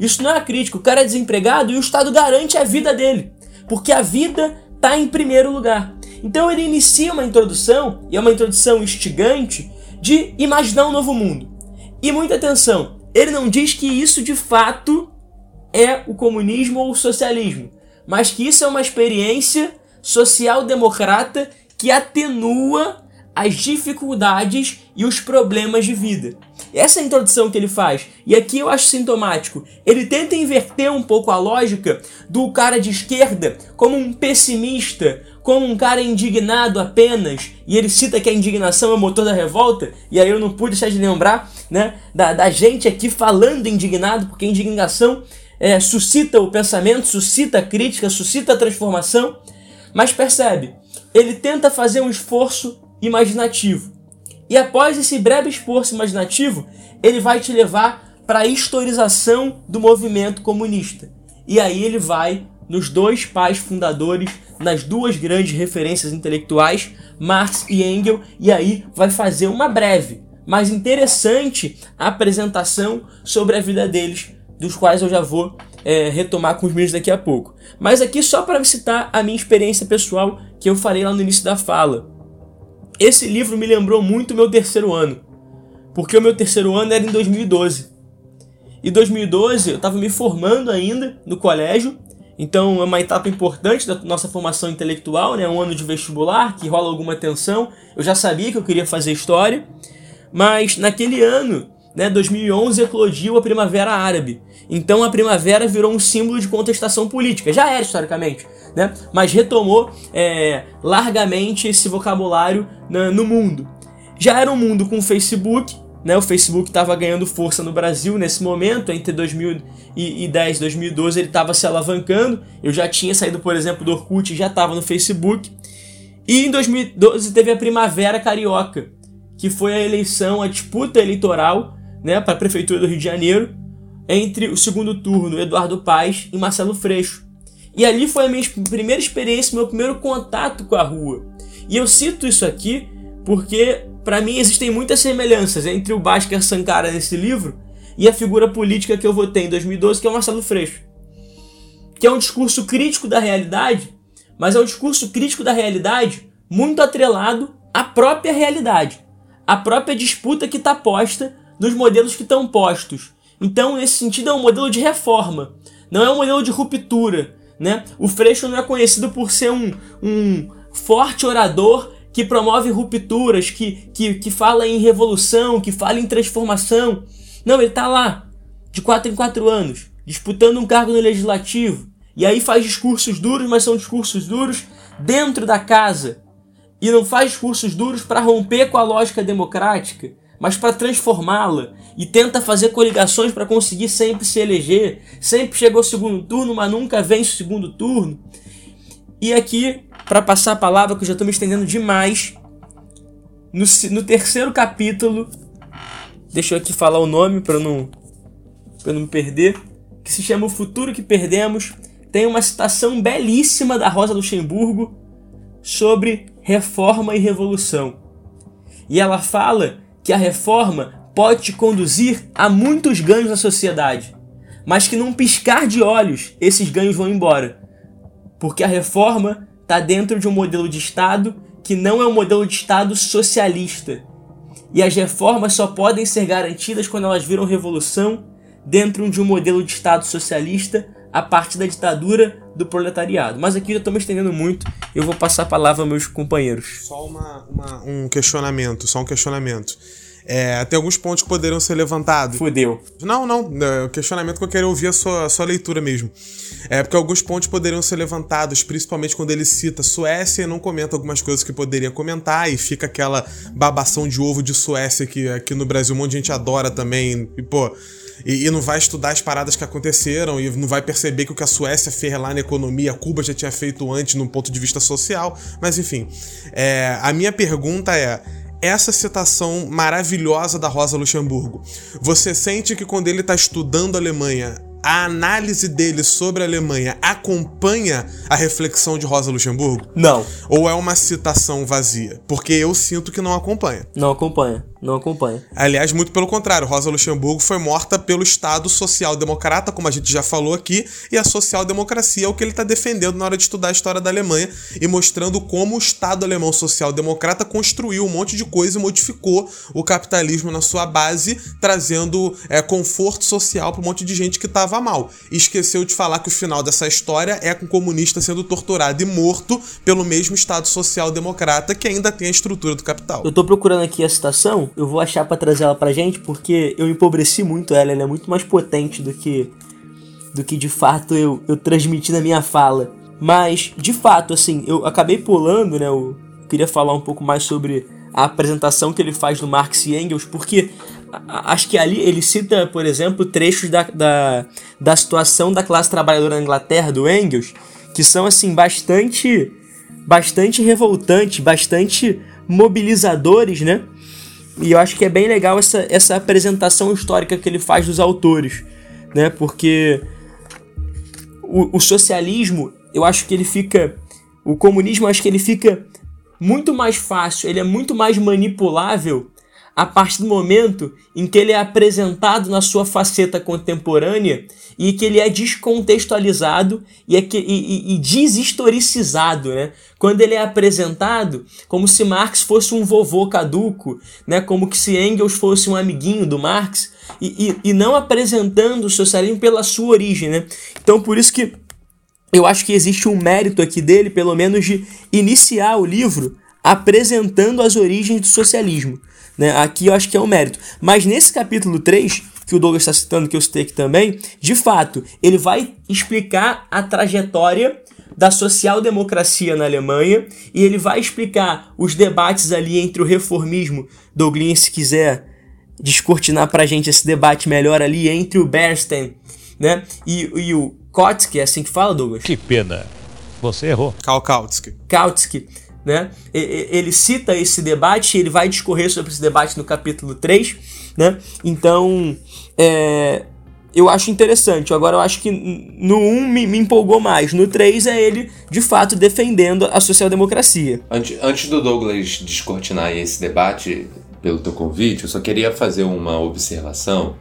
Isso não é uma crítica. O cara é desempregado e o Estado garante a vida dele. Porque a vida está em primeiro lugar. Então ele inicia uma introdução, e é uma introdução instigante, de imaginar um novo mundo. E muita atenção, ele não diz que isso de fato é o comunismo ou o socialismo, mas que isso é uma experiência social-democrata que atenua as dificuldades e os problemas de vida. Essa é introdução que ele faz. E aqui eu acho sintomático. Ele tenta inverter um pouco a lógica do cara de esquerda como um pessimista, como um cara indignado apenas, e ele cita que a indignação é o motor da revolta, e aí eu não pude deixar de lembrar né, da, da gente aqui falando indignado, porque indignação é, suscita o pensamento, suscita a crítica, suscita a transformação, mas percebe, ele tenta fazer um esforço imaginativo. E após esse breve esforço imaginativo, ele vai te levar para a historização do movimento comunista. E aí ele vai nos dois pais fundadores, nas duas grandes referências intelectuais, Marx e Engels, e aí vai fazer uma breve, mas interessante apresentação sobre a vida deles, dos quais eu já vou é, retomar com os meus daqui a pouco. Mas aqui só para citar a minha experiência pessoal que eu falei lá no início da fala. Esse livro me lembrou muito meu terceiro ano, porque o meu terceiro ano era em 2012. E 2012 eu estava me formando ainda no colégio então é uma etapa importante da nossa formação intelectual, né? Um ano de vestibular que rola alguma tensão. Eu já sabia que eu queria fazer história, mas naquele ano, né, 2011 eclodiu a Primavera Árabe. Então a primavera virou um símbolo de contestação política. Já era historicamente, né? Mas retomou é, largamente esse vocabulário no mundo. Já era um mundo com Facebook, né, o Facebook estava ganhando força no Brasil nesse momento, entre 2010 e 2012 ele estava se alavancando. Eu já tinha saído, por exemplo, do Orkut e já estava no Facebook. E em 2012 teve a Primavera Carioca, que foi a eleição, a disputa eleitoral né, para a Prefeitura do Rio de Janeiro, entre o segundo turno, Eduardo Paes e Marcelo Freixo. E ali foi a minha primeira experiência, meu primeiro contato com a rua. E eu cito isso aqui porque para mim existem muitas semelhanças entre o Bhaskar Sankara nesse livro e a figura política que eu votei em 2012, que é o Marcelo Freixo. Que é um discurso crítico da realidade, mas é um discurso crítico da realidade muito atrelado à própria realidade, à própria disputa que está posta nos modelos que estão postos. Então, nesse sentido, é um modelo de reforma, não é um modelo de ruptura. Né? O Freixo não é conhecido por ser um, um forte orador que promove rupturas, que, que, que fala em revolução, que fala em transformação. Não, ele está lá, de 4 em 4 anos, disputando um cargo no legislativo. E aí faz discursos duros, mas são discursos duros dentro da casa. E não faz discursos duros para romper com a lógica democrática, mas para transformá-la. E tenta fazer coligações para conseguir sempre se eleger. Sempre chegou ao segundo turno, mas nunca vence o segundo turno. E aqui para passar a palavra, que eu já estou me estendendo demais. No, no terceiro capítulo, deixa eu aqui falar o nome para não, não me perder, que se chama O Futuro que Perdemos. Tem uma citação belíssima da Rosa Luxemburgo sobre reforma e revolução. E ela fala que a reforma pode te conduzir a muitos ganhos na sociedade, mas que num piscar de olhos esses ganhos vão embora. Porque a reforma está dentro de um modelo de Estado que não é um modelo de Estado socialista. E as reformas só podem ser garantidas quando elas viram revolução dentro de um modelo de Estado socialista a partir da ditadura do proletariado. Mas aqui eu estou me estendendo muito, eu vou passar a palavra aos meus companheiros. Só uma, uma, um questionamento, só um questionamento. É, tem alguns pontos que poderiam ser levantados. Fudeu. Não, não. É, o questionamento que eu quero ouvir é a sua, a sua leitura mesmo. É porque alguns pontos poderiam ser levantados, principalmente quando ele cita Suécia e não comenta algumas coisas que poderia comentar, e fica aquela babação de ovo de Suécia que aqui no Brasil um monte de gente adora também. E, pô. E, e, não vai estudar as paradas que aconteceram e não vai perceber que o que a Suécia fez lá na economia, Cuba já tinha feito antes num ponto de vista social. Mas enfim, é, a minha pergunta é: essa citação maravilhosa da Rosa Luxemburgo. Você sente que quando ele está estudando a Alemanha, a análise dele sobre a Alemanha acompanha a reflexão de Rosa Luxemburgo? Não. Ou é uma citação vazia? Porque eu sinto que não acompanha. Não acompanha. Não acompanha. Aliás, muito pelo contrário, Rosa Luxemburgo foi morta pelo Estado social-democrata, como a gente já falou aqui, e a social-democracia é o que ele está defendendo na hora de estudar a história da Alemanha e mostrando como o Estado alemão social-democrata construiu um monte de coisa e modificou o capitalismo na sua base, trazendo é, conforto social para um monte de gente que estava mal. E esqueceu de falar que o final dessa história é com o comunista sendo torturado e morto pelo mesmo Estado social-democrata que ainda tem a estrutura do capital. Eu tô procurando aqui a citação, eu vou achar para trazer ela pra gente, porque eu empobreci muito ela, ela é muito mais potente do que do que de fato eu, eu transmiti na minha fala. Mas, de fato, assim, eu acabei pulando, né? Eu queria falar um pouco mais sobre a apresentação que ele faz do Marx e Engels, porque acho que ali ele cita, por exemplo, trechos da, da, da situação da classe trabalhadora na Inglaterra, do Engels, que são, assim, bastante, bastante revoltantes, bastante mobilizadores, né? E eu acho que é bem legal essa, essa apresentação histórica que ele faz dos autores, né? Porque o, o socialismo, eu acho que ele fica. O comunismo, eu acho que ele fica muito mais fácil, ele é muito mais manipulável a partir do momento em que ele é apresentado na sua faceta contemporânea e que ele é descontextualizado e, é que, e, e, e deshistoricizado, né? Quando ele é apresentado como se Marx fosse um vovô caduco, né? Como que se Engels fosse um amiguinho do Marx e, e, e não apresentando o socialismo pela sua origem, né? Então por isso que eu acho que existe um mérito aqui dele, pelo menos de iniciar o livro apresentando as origens do socialismo. Né? Aqui eu acho que é um mérito. Mas nesse capítulo 3, que o Douglas está citando, que eu citei aqui também, de fato, ele vai explicar a trajetória da social-democracia na Alemanha e ele vai explicar os debates ali entre o reformismo, Douglas, se quiser descortinar pra gente esse debate melhor ali, entre o Bernstein né, e, e o Kautsky, é assim que fala, Douglas? Que pena. Você errou. Karl Kautsky. Kautsky né? Ele cita esse debate, ele vai discorrer sobre esse debate no capítulo 3, né? Então, é, eu acho interessante. Agora, eu acho que no 1 me, me, empolgou mais. No 3 é ele, de fato, defendendo a social-democracia. Antes, antes do Douglas descortinar esse debate, pelo teu convite, eu só queria fazer uma observação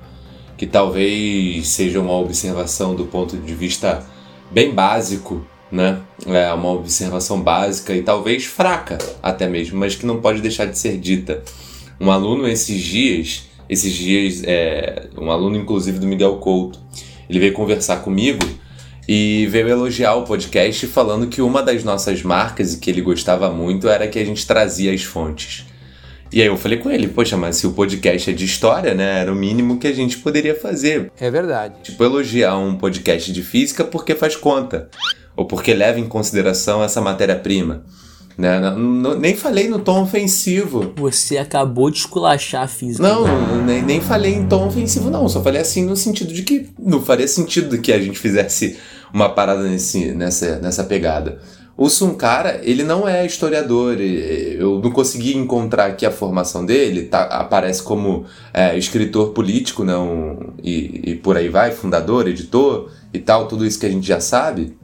que talvez seja uma observação do ponto de vista bem básico né? É uma observação básica e talvez fraca até mesmo, mas que não pode deixar de ser dita. Um aluno esses dias, esses dias, é, um aluno inclusive do Miguel Couto, ele veio conversar comigo e veio elogiar o podcast falando que uma das nossas marcas e que ele gostava muito era que a gente trazia as fontes. E aí eu falei com ele, poxa, mas se o podcast é de história, né? Era o mínimo que a gente poderia fazer. É verdade. Tipo, elogiar um podcast de física porque faz conta ou porque leva em consideração essa matéria-prima. Né? nem falei no tom ofensivo. Você acabou de esculachar a física. Não, nem, nem falei em tom ofensivo, não. Só falei assim no sentido de que não faria sentido que a gente fizesse uma parada nesse, nessa, nessa pegada. O Sunkara, ele não é historiador. Eu não consegui encontrar aqui a formação dele. Tá, aparece como é, escritor político, não, e, e por aí vai, fundador, editor e tal, tudo isso que a gente já sabe.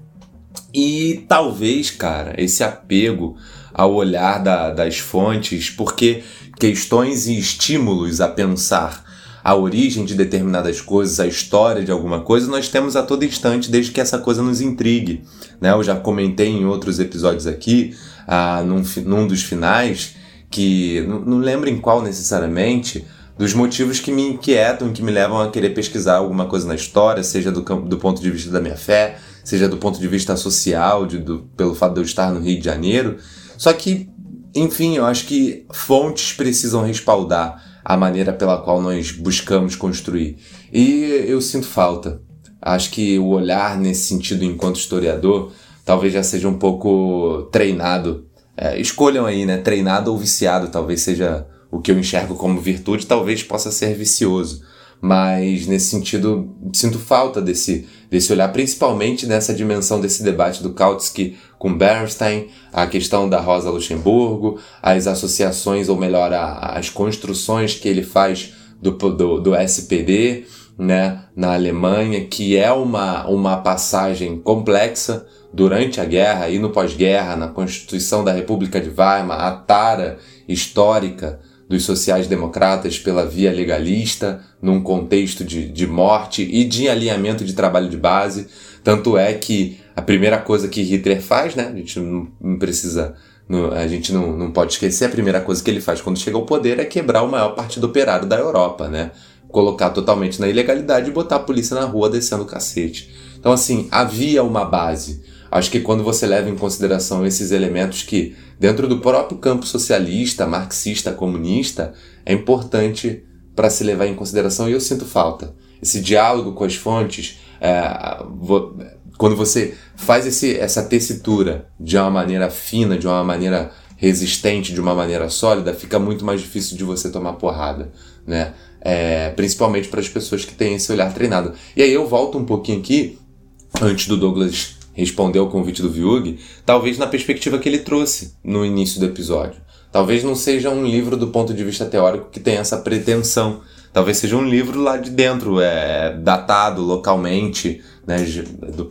E talvez, cara, esse apego ao olhar da, das fontes, porque questões e estímulos a pensar a origem de determinadas coisas, a história de alguma coisa, nós temos a todo instante desde que essa coisa nos intrigue. Né? Eu já comentei em outros episódios aqui, ah, num, num dos finais, que não, não lembro em qual necessariamente, dos motivos que me inquietam, que me levam a querer pesquisar alguma coisa na história, seja do, do ponto de vista da minha fé, seja do ponto de vista social, de, do, pelo fato de eu estar no Rio de Janeiro. Só que, enfim, eu acho que fontes precisam respaldar a maneira pela qual nós buscamos construir. E eu sinto falta. Acho que o olhar nesse sentido enquanto historiador talvez já seja um pouco treinado. É, escolham aí, né? Treinado ou viciado, talvez seja o que eu enxergo como virtude, talvez possa ser vicioso mas nesse sentido sinto falta desse, desse olhar, principalmente nessa dimensão desse debate do Kautsky com Bernstein, a questão da Rosa Luxemburgo, as associações, ou melhor, as construções que ele faz do, do, do SPD né, na Alemanha, que é uma, uma passagem complexa durante a guerra e no pós-guerra, na Constituição da República de Weimar, a tara histórica dos sociais-democratas pela via legalista, num contexto de, de morte e de alinhamento de trabalho de base. Tanto é que a primeira coisa que Hitler faz, né? A gente não, precisa. A gente não, não pode esquecer, a primeira coisa que ele faz quando chega ao poder é quebrar o maior partido operário da Europa, né? Colocar totalmente na ilegalidade e botar a polícia na rua descendo o cacete. Então, assim, havia uma base. Acho que quando você leva em consideração esses elementos que, dentro do próprio campo socialista, marxista, comunista, é importante para se levar em consideração e eu sinto falta. Esse diálogo com as fontes, é, quando você faz esse, essa tessitura de uma maneira fina, de uma maneira resistente, de uma maneira sólida, fica muito mais difícil de você tomar porrada, né? É, principalmente para as pessoas que têm esse olhar treinado. E aí eu volto um pouquinho aqui, antes do Douglas responder ao convite do Viug, talvez na perspectiva que ele trouxe no início do episódio. Talvez não seja um livro do ponto de vista teórico que tenha essa pretensão. Talvez seja um livro lá de dentro, é, datado localmente, né, do,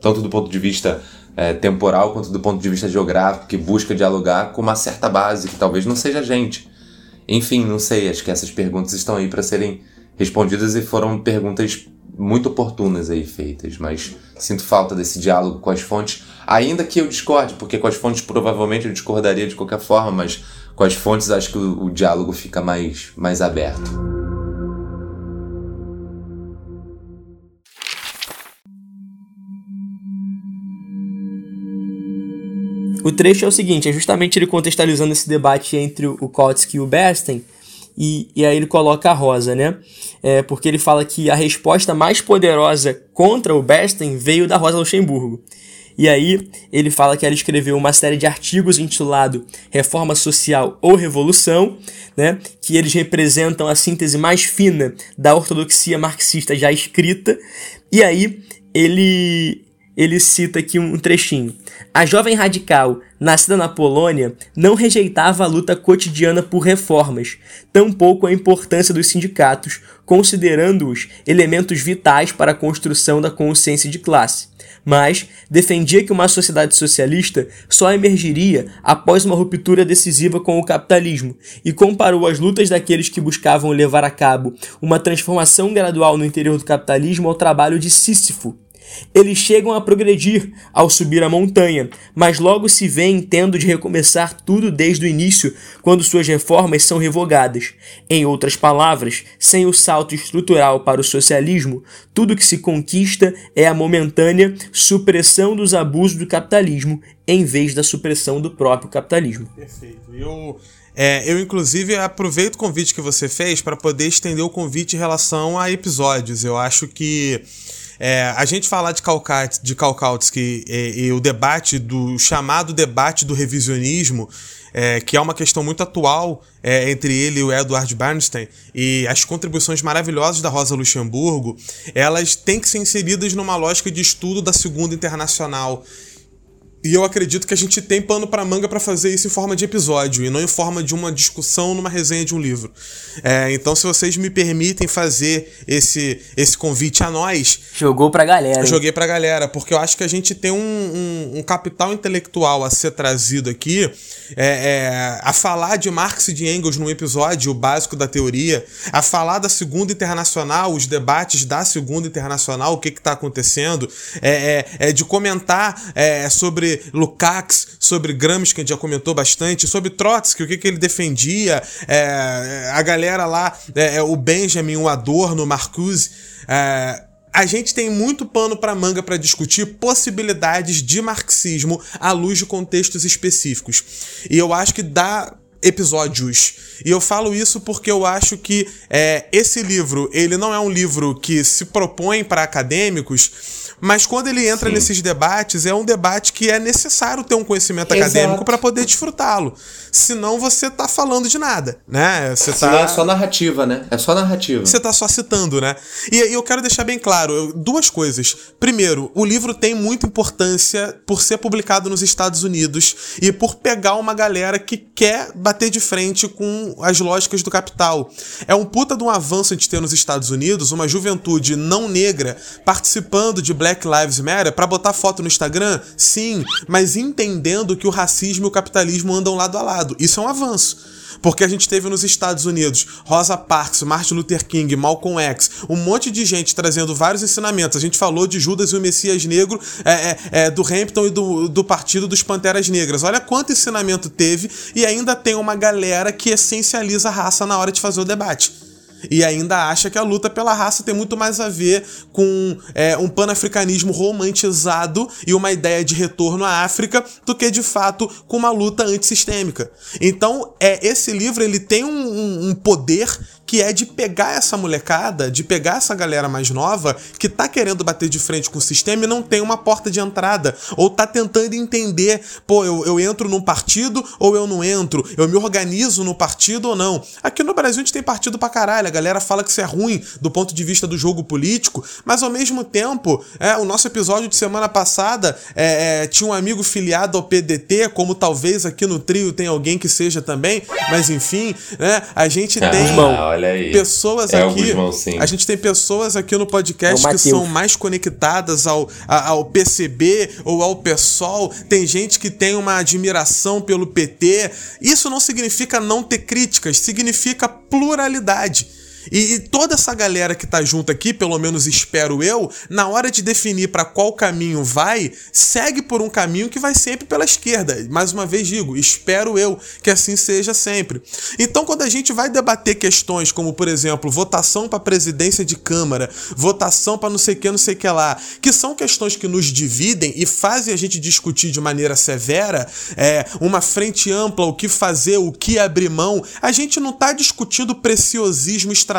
tanto do ponto de vista é, temporal quanto do ponto de vista geográfico, que busca dialogar com uma certa base, que talvez não seja a gente. Enfim, não sei, acho que essas perguntas estão aí para serem respondidas e foram perguntas muito oportunas aí feitas, mas sinto falta desse diálogo com as fontes, ainda que eu discorde, porque com as fontes provavelmente eu discordaria de qualquer forma, mas com as fontes acho que o, o diálogo fica mais, mais aberto. O trecho é o seguinte, é justamente ele contextualizando esse debate entre o Kautsky e o Bernstein, e, e aí ele coloca a Rosa, né? É, porque ele fala que a resposta mais poderosa contra o Bernstein veio da Rosa Luxemburgo. E aí ele fala que ela escreveu uma série de artigos intitulado Reforma Social ou Revolução, né, que eles representam a síntese mais fina da ortodoxia marxista já escrita. E aí ele ele cita aqui um trechinho. A jovem radical, nascida na Polônia, não rejeitava a luta cotidiana por reformas, tampouco a importância dos sindicatos, considerando-os elementos vitais para a construção da consciência de classe. Mas defendia que uma sociedade socialista só emergiria após uma ruptura decisiva com o capitalismo e comparou as lutas daqueles que buscavam levar a cabo uma transformação gradual no interior do capitalismo ao trabalho de Sísifo, eles chegam a progredir ao subir a montanha, mas logo se veem tendo de recomeçar tudo desde o início, quando suas reformas são revogadas. Em outras palavras, sem o salto estrutural para o socialismo, tudo que se conquista é a momentânea supressão dos abusos do capitalismo, em vez da supressão do próprio capitalismo. Perfeito. Eu, é, eu inclusive, aproveito o convite que você fez para poder estender o convite em relação a episódios. Eu acho que é, a gente falar de, Kalkat, de Kalkautsky e, e, o debate do chamado debate do revisionismo, é, que é uma questão muito atual é, entre ele e o Edward Bernstein, e as contribuições maravilhosas da Rosa Luxemburgo, elas têm que ser inseridas numa lógica de estudo da Segunda Internacional e eu acredito que a gente tem pano para manga para fazer isso em forma de episódio e não em forma de uma discussão numa resenha de um livro. É, então, se vocês me permitem fazer esse, esse convite a nós. Jogou pra galera. Hein? Joguei pra galera, porque eu acho que a gente tem um, um, um capital intelectual a ser trazido aqui é, é, a falar de Marx e de Engels num episódio o básico da teoria, a falar da Segunda Internacional, os debates da Segunda Internacional, o que está acontecendo, é, é, é, de comentar é, Lukács, sobre Gramsci, que a gente já comentou bastante, sobre Trotsky, o que, que ele defendia, é, a galera lá, é, é o Benjamin, o Adorno, o Marcuse. É, a gente tem muito pano para manga para discutir possibilidades de marxismo à luz de contextos específicos. E eu acho que dá episódios. E eu falo isso porque eu acho que é, esse livro, ele não é um livro que se propõe para acadêmicos, mas quando ele entra Sim. nesses debates, é um debate que é necessário ter um conhecimento Exato. acadêmico para poder desfrutá-lo. Senão você tá falando de nada, né? Você tá... é só narrativa, né? É só narrativa. Você tá só citando, né? E, e eu quero deixar bem claro duas coisas. Primeiro, o livro tem muita importância por ser publicado nos Estados Unidos e por pegar uma galera que quer bater de frente com as lógicas do capital. É um puta de um avanço de ter nos Estados Unidos uma juventude não negra participando de Black Lives Matter para botar foto no Instagram? Sim, mas entendendo que o racismo e o capitalismo andam lado a lado. Isso é um avanço. Porque a gente teve nos Estados Unidos Rosa Parks, Martin Luther King, Malcolm X, um monte de gente trazendo vários ensinamentos. A gente falou de Judas e o Messias Negro é, é, é, do Hampton e do, do Partido dos Panteras Negras. Olha quanto ensinamento teve e ainda tem uma galera que essencializa a raça na hora de fazer o debate e ainda acha que a luta pela raça tem muito mais a ver com é, um panafricanismo romantizado e uma ideia de retorno à África do que de fato com uma luta antissistêmica. Então, é esse livro ele tem um, um poder que é de pegar essa molecada, de pegar essa galera mais nova que tá querendo bater de frente com o sistema e não tem uma porta de entrada, ou tá tentando entender, pô, eu, eu entro num partido ou eu não entro, eu me organizo no partido ou não. Aqui no Brasil a gente tem partido pra caralho, a galera fala que isso é ruim do ponto de vista do jogo político, mas ao mesmo tempo, é, o nosso episódio de semana passada é, é, tinha um amigo filiado ao PDT, como talvez aqui no trio tem alguém que seja também, mas enfim, né, a gente Ah, tem olha aí. pessoas É aqui. Guzmão, sim. A gente tem pessoas aqui no É podcast o que são mais conectadas ao, a- ao PCB ou ao PSOL. Tem gente que tem uma admiração pelo PT. Isso não significa não ter críticas, significa pluralidade. E, e toda essa galera que tá junto aqui, pelo menos espero eu, na hora de definir para qual caminho vai, segue por um caminho que vai sempre pela esquerda. Mais uma vez digo, espero eu que assim seja sempre. Então, quando a gente vai debater questões como, por exemplo, votação para presidência de Câmara, votação para não sei o que, não sei que lá, que são questões que nos dividem e fazem a gente discutir de maneira severa, é, uma frente ampla, o que fazer, o que abrir mão, a gente não tá discutindo preciosismo estratégico.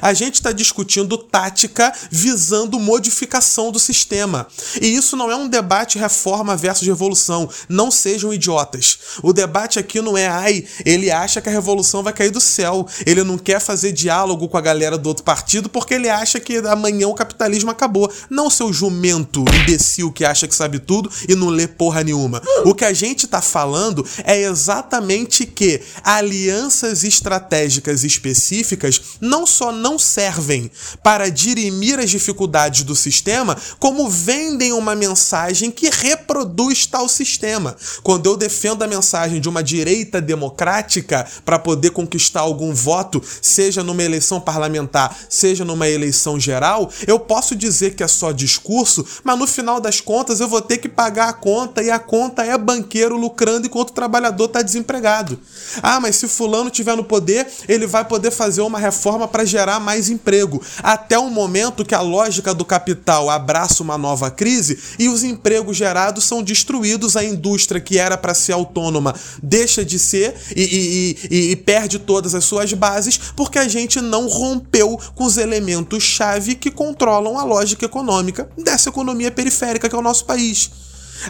A gente está discutindo tática visando modificação do sistema. E isso não é um debate reforma versus revolução. Não sejam idiotas. O debate aqui não é, ai, ele acha que a revolução vai cair do céu. Ele não quer fazer diálogo com a galera do outro partido porque ele acha que amanhã o capitalismo acabou. Não seu jumento imbecil que acha que sabe tudo e não lê porra nenhuma. O que a gente tá falando é exatamente que alianças estratégicas específicas não só não servem para dirimir as dificuldades do sistema, como vendem uma mensagem que reproduz tal sistema. Quando eu defendo a mensagem de uma direita democrática para poder conquistar algum voto, seja numa eleição parlamentar, seja numa eleição geral, eu posso dizer que é só discurso, mas no final das contas eu vou ter que pagar a conta e a conta é banqueiro lucrando enquanto o trabalhador está desempregado. Ah, mas se fulano tiver no poder, ele vai poder fazer uma reforma para gerar mais emprego. Até o momento que a lógica do capital abraça uma nova crise e os empregos gerados são destruídos, a indústria que era para ser autônoma deixa de ser e, e- e- e perde todas as suas bases porque a gente não rompeu com os elementos-chave que controlam a lógica econômica dessa economia periférica que é o nosso país.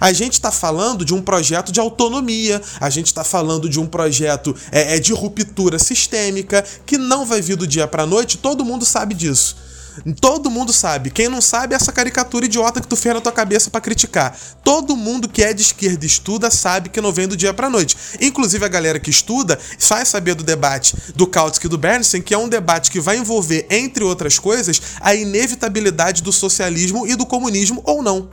A gente está falando de um projeto de autonomia, a gente está falando de um projeto é, é, de ruptura sistêmica que não vai vir do dia para noite, todo mundo sabe disso. Todo mundo sabe. Quem não sabe é essa caricatura idiota que tu fez na tua cabeça pra criticar. Todo mundo que é de esquerda e estuda sabe que não vem do dia pra noite. Inclusive a galera que estuda vai saber do debate do Kautsky e do Bernstein, que é um debate que vai envolver, entre outras coisas, a inevitabilidade do socialismo e do comunismo ou não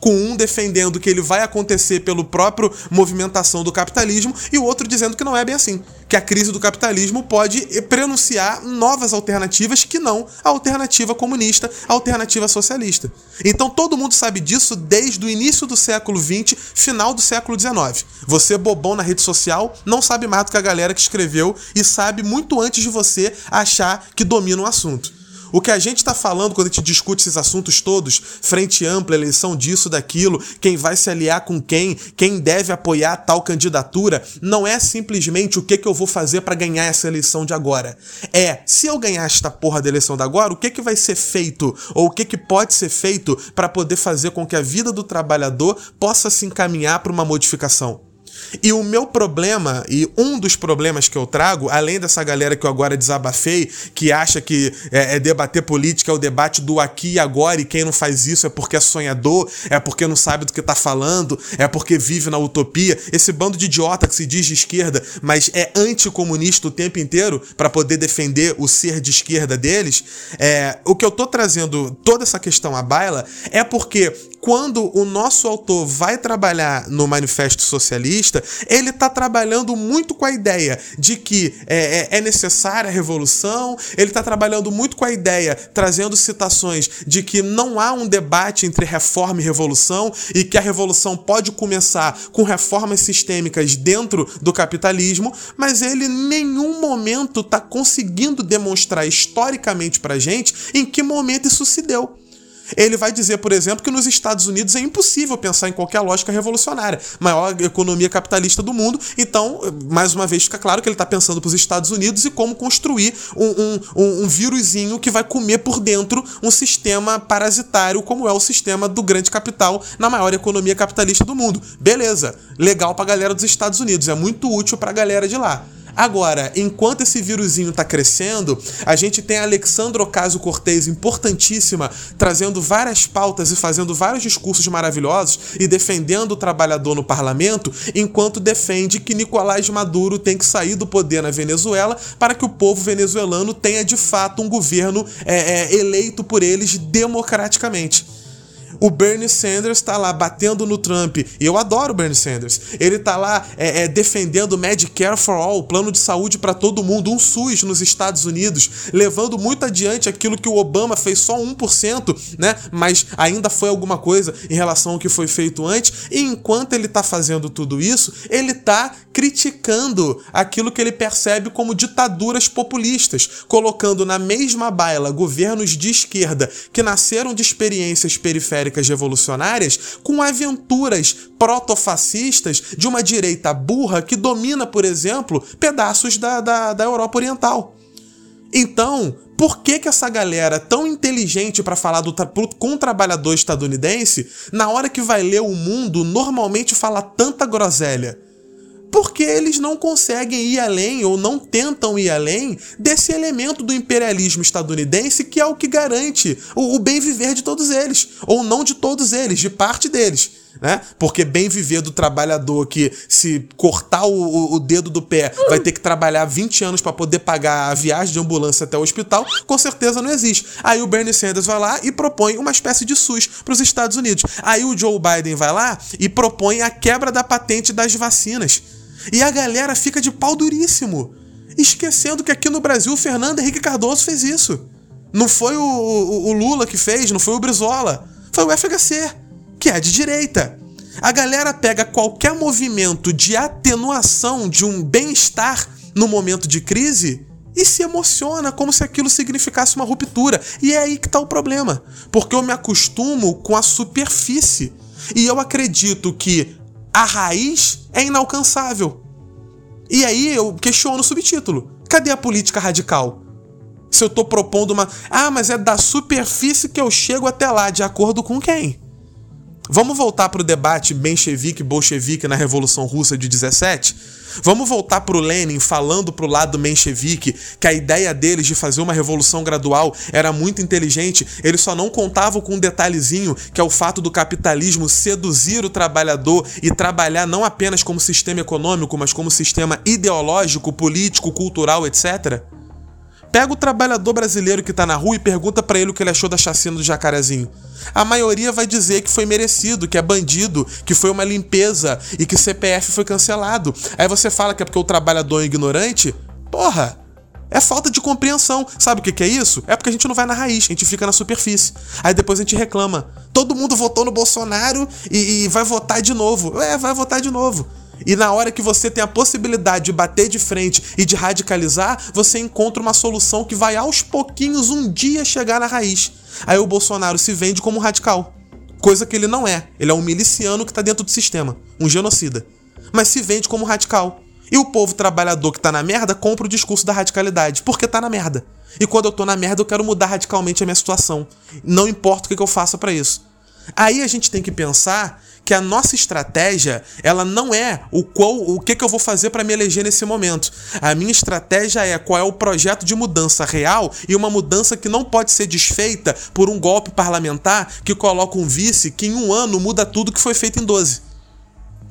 com um defendendo que ele vai acontecer pelo próprio movimentação do capitalismo e o outro dizendo que não é bem assim, que a crise do capitalismo pode prenunciar novas alternativas que não a alternativa comunista, a alternativa socialista. Então todo mundo sabe disso desde o início do século XX, final do século XIX. Você bobão na rede social não sabe mais do que a galera que escreveu e sabe muito antes de você achar que domina o assunto. O que a gente está falando quando a gente discute esses assuntos todos, frente ampla, eleição disso, daquilo, quem vai se aliar com quem, quem deve apoiar tal candidatura, não é simplesmente o que, que eu vou fazer para ganhar essa eleição de agora. É, se eu ganhar esta porra da eleição de agora, o que, que vai ser feito, ou o que, que pode ser feito para poder fazer com que a vida do trabalhador possa se encaminhar para uma modificação. E o meu problema, e um dos problemas que eu trago, além dessa galera que eu agora desabafei, que acha que é, é debater política é o debate do aqui e agora, e quem não faz isso é porque é sonhador, é porque não sabe do que tá falando, é porque vive na utopia. Esse bando de idiota que se diz de esquerda, mas é anticomunista o tempo inteiro para poder defender o ser de esquerda deles. É, o que eu tô trazendo toda essa questão à baila é porque quando o nosso autor vai trabalhar no Manifesto Socialista, ele está trabalhando muito com a ideia de que é, é, é necessária a revolução, ele está trabalhando muito com a ideia, trazendo citações de que não há um debate entre reforma e revolução e que a revolução pode começar com reformas sistêmicas dentro do capitalismo, mas ele em nenhum momento está conseguindo demonstrar historicamente para gente em que momento isso se deu. Ele vai dizer, por exemplo, que nos Estados Unidos é impossível pensar em qualquer lógica revolucionária, maior economia capitalista do mundo. Então, mais uma vez, fica claro que ele está pensando para os Estados Unidos e como construir um, um, um, vírusinho que vai comer por dentro um sistema parasitário, como é o sistema do grande capital na maior economia capitalista do mundo. Beleza, legal para a galera dos Estados Unidos, é muito útil para a galera de lá. Agora, enquanto esse vírusinho está crescendo, a gente tem a Alexandra Ocasio-Cortez, importantíssima, trazendo várias pautas e fazendo vários discursos maravilhosos e defendendo o trabalhador no parlamento, enquanto defende que Nicolás Maduro tem que sair do poder na Venezuela para que o povo venezuelano tenha de fato um governo é, é, eleito por eles democraticamente. O Bernie Sanders está lá batendo no Trump. E eu adoro o Bernie Sanders. Ele está lá é, é, defendendo Medicare for All, plano de saúde para todo mundo, um SUS nos Estados Unidos, levando muito adiante aquilo que o Obama fez só 1%, né? Mas ainda foi alguma coisa em relação ao que foi feito antes. E enquanto ele está fazendo tudo isso, ele está criticando aquilo que ele percebe como ditaduras populistas, colocando na mesma baila governos de esquerda que nasceram de experiências periféricas revolucionárias com aventuras protofascistas de uma direita burra que domina, por exemplo, pedaços da, da, da Europa Oriental. Então, por que, que essa galera tão inteligente para falar do, com o trabalhador estadunidense, na hora que vai ler o mundo, normalmente fala tanta groselha? Porque eles não conseguem ir além ou não tentam ir além desse elemento do imperialismo estadunidense que é o que garante o, o bem viver de todos eles, ou não de todos eles, de parte deles. Né? Porque bem viver do trabalhador que se cortar o, o dedo do pé vai ter que trabalhar 20 anos para poder pagar a viagem de ambulância até o hospital, com certeza não existe. Aí o Bernie Sanders vai lá e propõe uma espécie de SUS para os Estados Unidos. Aí o Joe Biden vai lá e propõe a quebra da patente das vacinas. E a galera fica de pau duríssimo, esquecendo que aqui no Brasil o Fernando Henrique Cardoso fez isso. Não foi o, o, o Lula que fez, não foi o Brizola, foi o FHC, que é de direita. A galera pega qualquer movimento de atenuação de um bem-estar no momento de crise e se emociona como se aquilo significasse uma ruptura. E é aí que está o problema. Porque eu me acostumo com a superfície. E eu acredito que a raiz é inalcançável. E aí eu questiono o subtítulo. Cadê a política radical? Se eu tô propondo uma. Ah, mas é da superfície que eu chego até lá, de acordo com quem? Vamos voltar para o debate menchevique-bolchevique na Revolução Russa de 17? Vamos voltar para o Lenin falando para o lado menchevique que a ideia deles de fazer uma revolução gradual era muito inteligente, eles só não contavam com um detalhezinho que é o fato do capitalismo seduzir o trabalhador e trabalhar não apenas como sistema econômico, mas como sistema ideológico, político, cultural, etc. Pega o trabalhador brasileiro que tá na rua e pergunta para ele o que ele achou da chacina do jacarezinho. A maioria vai dizer que foi merecido, que é bandido, que foi uma limpeza e que CPF foi cancelado. Aí você fala que é porque o trabalhador é ignorante? Porra! É falta de compreensão. Sabe o que, que é isso? É porque a gente não vai na raiz, a gente fica na superfície. Aí depois a gente reclama. Todo mundo votou no Bolsonaro e, e vai votar de novo. É, vai votar de novo. E na hora que você tem a possibilidade de bater de frente e de radicalizar, você encontra uma solução que vai aos pouquinhos um dia chegar na raiz. Aí o Bolsonaro se vende como um radical. Coisa que ele não é. Ele é um miliciano que está dentro do sistema, um genocida. Mas se vende como radical. E o povo trabalhador que tá na merda compra o discurso da radicalidade, porque tá na merda. E quando eu tô na merda, eu quero mudar radicalmente a minha situação. Não importa o que eu faça para isso. Aí a gente tem que pensar que a nossa estratégia, ela não é o qual, o que, que eu vou fazer para me eleger nesse momento. A minha estratégia é qual é o projeto de mudança real e uma mudança que não pode ser desfeita por um golpe parlamentar que coloca um vice que em um ano muda tudo que foi feito em 12.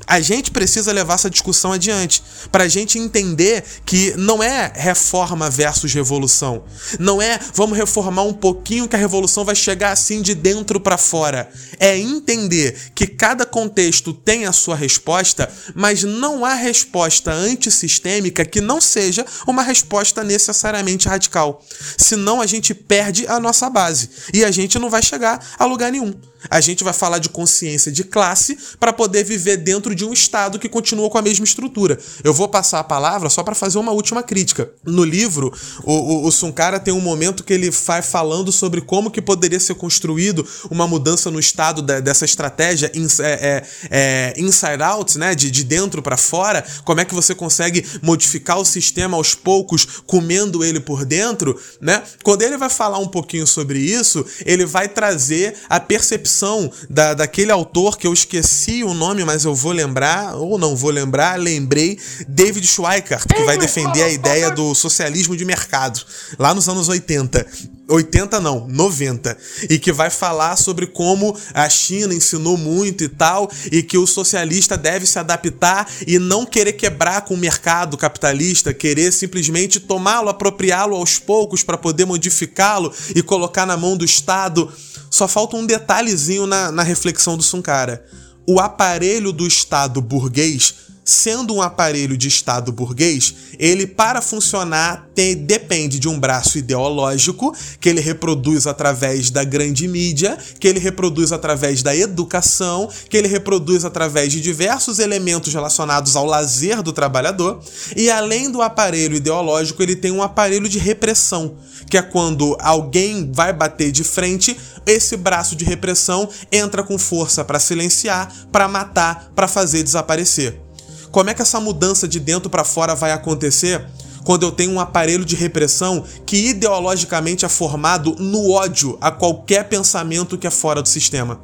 A gente precisa levar essa discussão adiante para a gente entender que não é reforma versus revolução. Não é vamos reformar um pouquinho que a revolução vai chegar assim de dentro para fora. É entender que cada contexto tem a sua resposta, mas não há resposta antissistêmica que não seja uma resposta necessariamente radical. Senão a gente perde a nossa base e a gente não vai chegar a lugar nenhum. A gente vai falar de consciência de classe para poder viver dentro de um Estado que continua com a mesma estrutura. Eu vou passar a palavra só para fazer uma última crítica. No livro, o, o, o Sunkara tem um momento que ele vai falando sobre como que poderia ser construído uma mudança no Estado de, dessa estratégia ins, é, é, é, inside out, né? de, de dentro para fora. Como é que você consegue modificar o sistema aos poucos, comendo ele por dentro, né? Quando ele vai falar um pouquinho sobre isso, ele vai trazer a percepção da, daquele autor que eu esqueci o nome, mas eu vou lembrar, ou não vou lembrar, lembrei, David Schweikart, que vai defender a ideia do socialismo de mercado, lá nos anos 80. 80 não, 90. E que vai falar sobre como a China ensinou muito e tal, e que o socialista deve se adaptar e não querer quebrar com o mercado capitalista, querer simplesmente tomá-lo, apropriá-lo aos poucos para poder modificá-lo e colocar na mão do Estado. Só falta um detalhezinho na, na reflexão do Sunkara. O aparelho do Estado burguês sendo um aparelho de Estado burguês, ele para funcionar tem, depende de um braço ideológico que ele reproduz através da grande mídia, que ele reproduz através da educação, que ele reproduz através de diversos elementos relacionados ao lazer do trabalhador, e além do aparelho ideológico, ele tem um aparelho de repressão, que é quando alguém vai bater de frente, esse braço de repressão entra com força para silenciar, para matar, para fazer desaparecer. Como é que essa mudança de dentro para fora vai acontecer? Quando eu tenho um aparelho de repressão que ideologicamente é formado no ódio a qualquer pensamento que é fora do sistema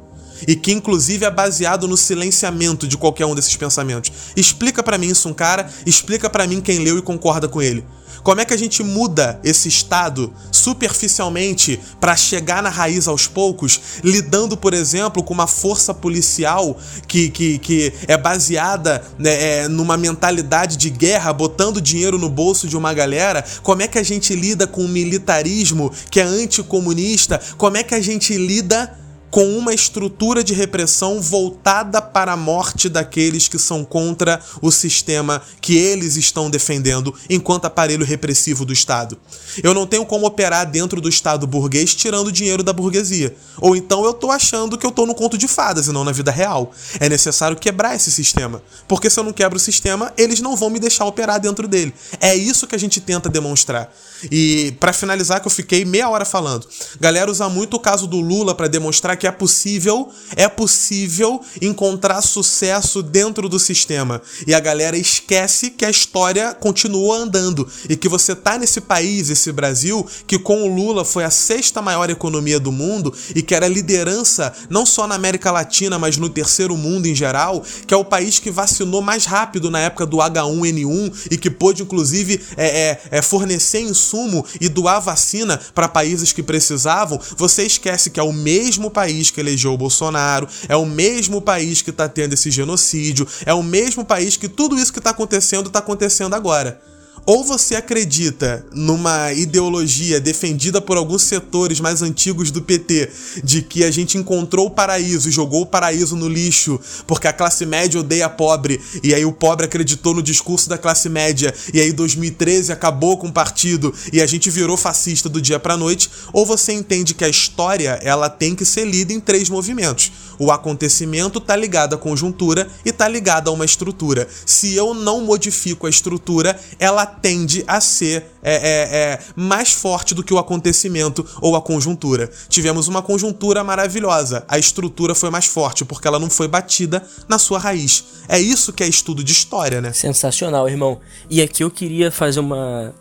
e que inclusive é baseado no silenciamento de qualquer um desses pensamentos. Explica para mim isso um cara, explica para mim quem leu e concorda com ele. Como é que a gente muda esse estado superficialmente para chegar na raiz aos poucos, lidando, por exemplo, com uma força policial que, que, que é baseada né, é, numa mentalidade de guerra, botando dinheiro no bolso de uma galera? Como é que a gente lida com o militarismo que é anticomunista? Como é que a gente lida com uma estrutura de repressão voltada para a morte daqueles que são contra o sistema que eles estão defendendo enquanto aparelho repressivo do Estado. Eu não tenho como operar dentro do Estado burguês tirando dinheiro da burguesia. Ou então eu estou achando que eu estou no conto de fadas e não na vida real. É necessário quebrar esse sistema. Porque se eu não quebro o sistema, eles não vão me deixar operar dentro dele. É isso que a gente tenta demonstrar. E para finalizar, que eu fiquei meia hora falando, galera usa muito o caso do Lula para demonstrar que é possível, é possível encontrar sucesso dentro do sistema. E a galera esquece que a história continua andando e que você tá nesse país, esse Brasil, que com o Lula foi a sexta maior economia do mundo e que era liderança não só na América Latina, mas no terceiro mundo em geral, que é o país que vacinou mais rápido na época do H1N1 e que pôde inclusive é, é, é fornecer insumo e doar vacina para países que precisavam, você esquece que é o mesmo país que elegeu o Bolsonaro, é o mesmo país que está tendo esse genocídio, é o mesmo país que tudo isso que está acontecendo está acontecendo agora. Ou você acredita numa ideologia defendida por alguns setores mais antigos do PT, de que a gente encontrou o paraíso e jogou o paraíso no lixo, porque a classe média odeia pobre, e aí o pobre acreditou no discurso da classe média, e aí 2013 acabou com o partido e a gente virou fascista do dia para noite, ou você entende que a história ela tem que ser lida em três movimentos. O acontecimento tá ligado à conjuntura e tá ligado a uma estrutura. Se eu não modifico a estrutura, ela tende a ser é, é, é, mais forte do que o acontecimento ou a conjuntura. Tivemos uma conjuntura maravilhosa, a estrutura foi mais forte porque ela não foi batida na sua raiz. É isso que é estudo de história, né? Sensacional, irmão. E aqui eu queria fazer uma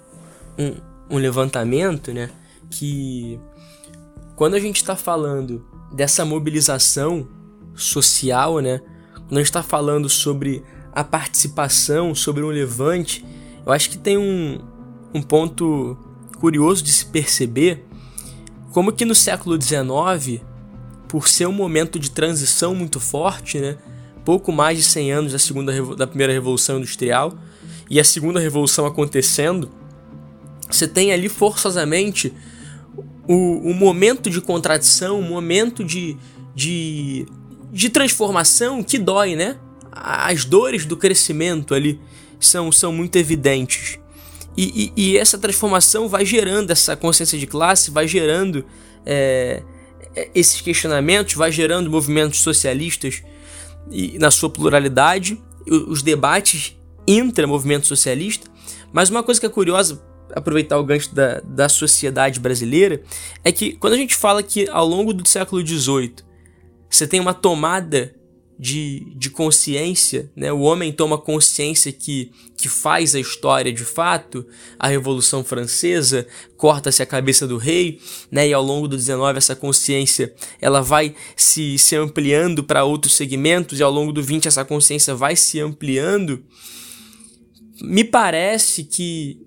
um, um levantamento, né? Que quando a gente está falando dessa mobilização social, né? Quando a gente está falando sobre a participação, sobre um levante, eu acho que tem um, um ponto curioso de se perceber como que no século XIX, por ser um momento de transição muito forte, né? pouco mais de 100 anos da, segunda, da primeira Revolução Industrial e a segunda Revolução acontecendo, você tem ali forçosamente o, o momento de contradição, o momento de, de, de transformação que dói, né? As dores do crescimento ali são, são muito evidentes. E, e, e essa transformação vai gerando essa consciência de classe, vai gerando é, esses questionamentos, vai gerando movimentos socialistas e, na sua pluralidade, os debates intra-movimento socialista. Mas uma coisa que é curiosa, aproveitar o gancho da, da sociedade brasileira, é que quando a gente fala que ao longo do século XVIII você tem uma tomada de, de consciência, né? o homem toma consciência que, que faz a história de fato, a Revolução Francesa, corta-se a cabeça do rei, né? e ao longo do 19 essa consciência ela vai se, se ampliando para outros segmentos, e ao longo do 20 essa consciência vai se ampliando. Me parece que,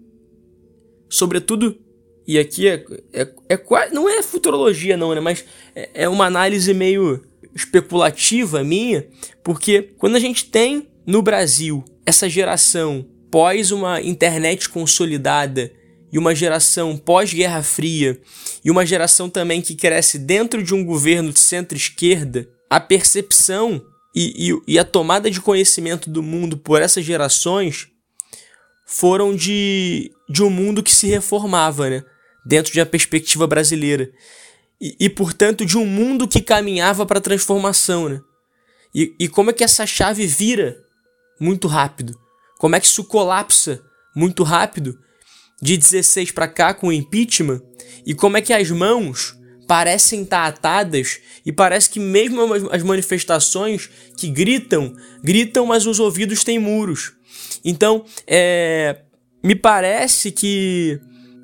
sobretudo, e aqui é, é, é quase, não é futurologia não, né? mas é, é uma análise meio especulativa minha, porque quando a gente tem no Brasil essa geração pós uma internet consolidada e uma geração pós-Guerra Fria e uma geração também que cresce dentro de um governo de centro-esquerda, a percepção e, e, e, a tomada de conhecimento do mundo por essas gerações foram de, de um mundo que se reformava, né? Dentro de uma perspectiva brasileira e, e portanto, de um mundo que caminhava para a transformação, né? E, e como é que essa chave vira muito rápido? Como é que isso colapsa muito rápido de 16 para cá com o impeachment? E como é que as mãos parecem estar atadas e parece que mesmo as manifestações que gritam, gritam, mas os ouvidos têm muros. Então, é, me parece que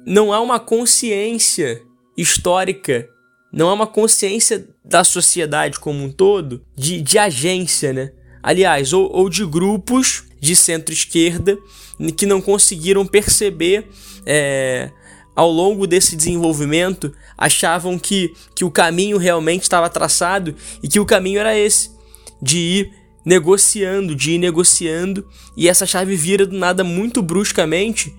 não há uma consciência histórica não é uma consciência da sociedade como um todo de, de agência, né? Aliás, ou, ou de grupos de centro-esquerda que não conseguiram perceber é, ao longo desse desenvolvimento, achavam que, que o caminho realmente estava traçado e que o caminho era esse, de ir negociando, de ir negociando, e essa chave vira do nada muito bruscamente,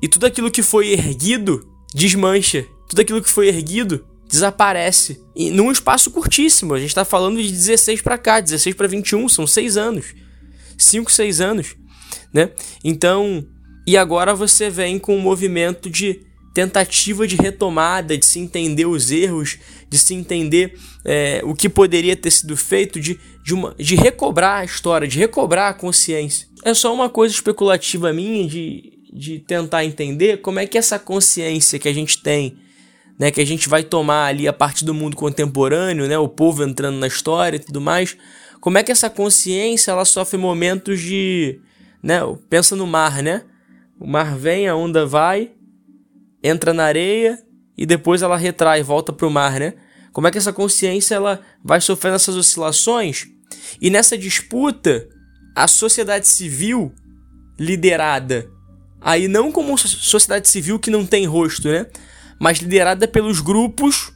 e tudo aquilo que foi erguido desmancha, tudo aquilo que foi erguido desaparece e num espaço curtíssimo. A gente está falando de 16 para cá, 16 para 21, são 6 anos. 5, 6 anos, né? Então, e agora você vem com um movimento de tentativa de retomada, de se entender os erros, de se entender é, o que poderia ter sido feito, de, de, uma, de recobrar a história, de recobrar a consciência. É só uma coisa especulativa minha de, de tentar entender como é que essa consciência que a gente tem né, que a gente vai tomar ali a partir do mundo contemporâneo, né, o povo entrando na história e tudo mais, como é que essa consciência ela sofre momentos de, né, pensa no mar, né? O mar vem, a onda vai, entra na areia e depois ela retrai, volta para o mar, né? Como é que essa consciência ela vai sofrendo essas oscilações? E nessa disputa, a sociedade civil liderada, aí não como sociedade civil que não tem rosto, né? Mas liderada pelos grupos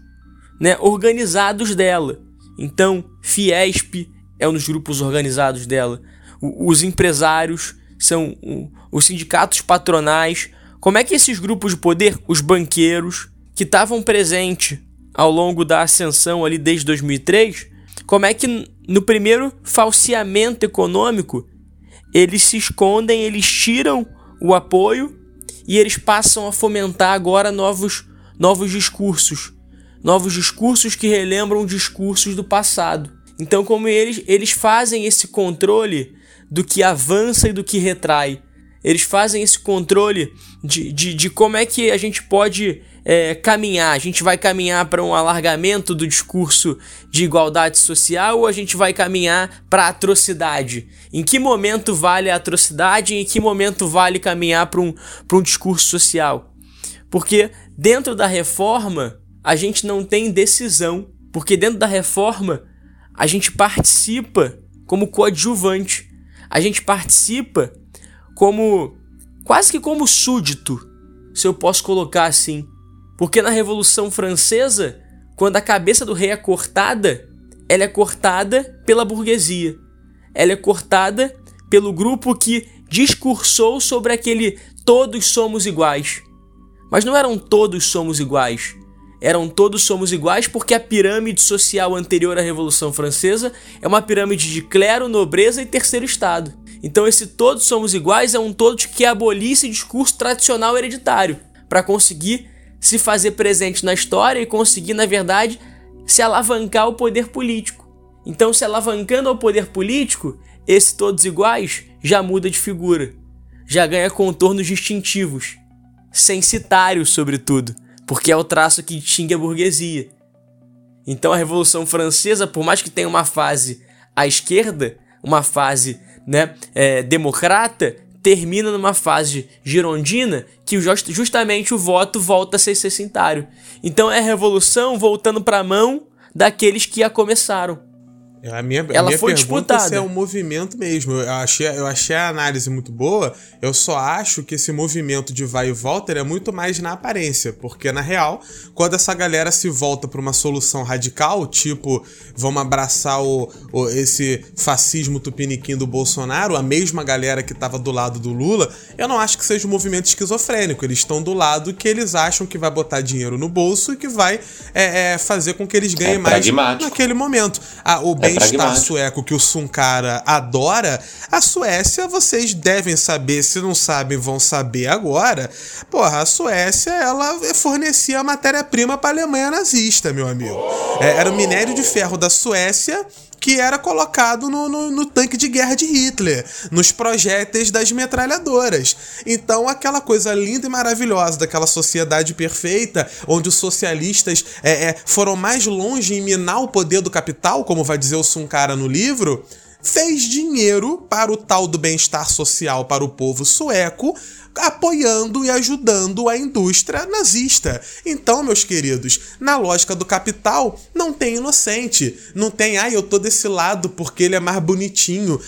né, organizados dela. Então, Fiesp é um dos grupos organizados dela. O, os empresários são o, os sindicatos patronais. Como é que esses grupos de poder, os banqueiros, que estavam presentes ao longo da ascensão ali desde 2003, como é que no primeiro falseamento econômico eles se escondem, eles tiram o apoio e eles passam a fomentar agora novos novos discursos, novos discursos que relembram discursos do passado. Então, como eles, eles fazem esse controle do que avança e do que retrai. Eles fazem esse controle de, de, de como é que a gente pode é, caminhar. A gente vai caminhar para um alargamento do discurso de igualdade social ou a gente vai caminhar para atrocidade? Em que momento vale a atrocidade e em que momento vale caminhar para um, um discurso social? Porque dentro da reforma a gente não tem decisão, porque dentro da reforma a gente participa como coadjuvante, a gente participa como quase que como súdito, se eu posso colocar assim. Porque na Revolução Francesa, quando a cabeça do rei é cortada, ela é cortada pela burguesia. ela é cortada pelo grupo que discursou sobre aquele todos somos iguais. Mas não eram todos somos iguais. Eram todos somos iguais porque a pirâmide social anterior à Revolução Francesa é uma pirâmide de clero, nobreza e terceiro estado. Então esse todos somos iguais é um todos que abolir esse discurso tradicional hereditário para conseguir se fazer presente na história e conseguir, na verdade, se alavancar ao poder político. Então, se alavancando ao poder político, esse todos iguais já muda de figura, já ganha contornos distintivos, censitários, sobretudo, porque é o traço que distingue a burguesia. Então, a Revolução Francesa, por mais que tenha uma fase à esquerda, uma fase né, é, democrata, termina numa fase girondina que just, justamente o voto volta a ser censitário. Então é a revolução voltando para a mão daqueles que a começaram. É, a minha, Ela a minha foi pergunta disputada. é um movimento mesmo. Eu achei, eu achei a análise muito boa. Eu só acho que esse movimento de vai e volta ele é muito mais na aparência. Porque, na real, quando essa galera se volta para uma solução radical, tipo, vamos abraçar o, o- esse fascismo tupiniquim do Bolsonaro, a mesma galera que tava do lado do Lula, eu não acho que seja um movimento esquizofrênico. Eles estão do lado que eles acham que vai botar dinheiro no bolso e que vai é, é, fazer com que eles ganhem É mais naquele momento. Ah, o bem-estar pragmático. sueco que o Sunkara adora, a Suécia, vocês devem saber, se não sabem, vão saber agora. Porra, a Suécia, ela fornecia matéria-prima para a Alemanha nazista, meu amigo. É, era o minério de ferro da Suécia que era colocado no, no, no tanque de guerra de Hitler, nos projéteis das metralhadoras. Então, aquela coisa linda e maravilhosa daquela sociedade perfeita, onde os socialistas é, é, foram mais longe em minar o poder do capital, como vai dizer o Sunkara no livro, fez dinheiro para o tal do bem-estar social para o povo sueco, apoiando e ajudando a indústria nazista. Então, meus queridos, na lógica do capital, não tem inocente. Não tem, ai, eu tô desse lado porque ele é mais bonitinho.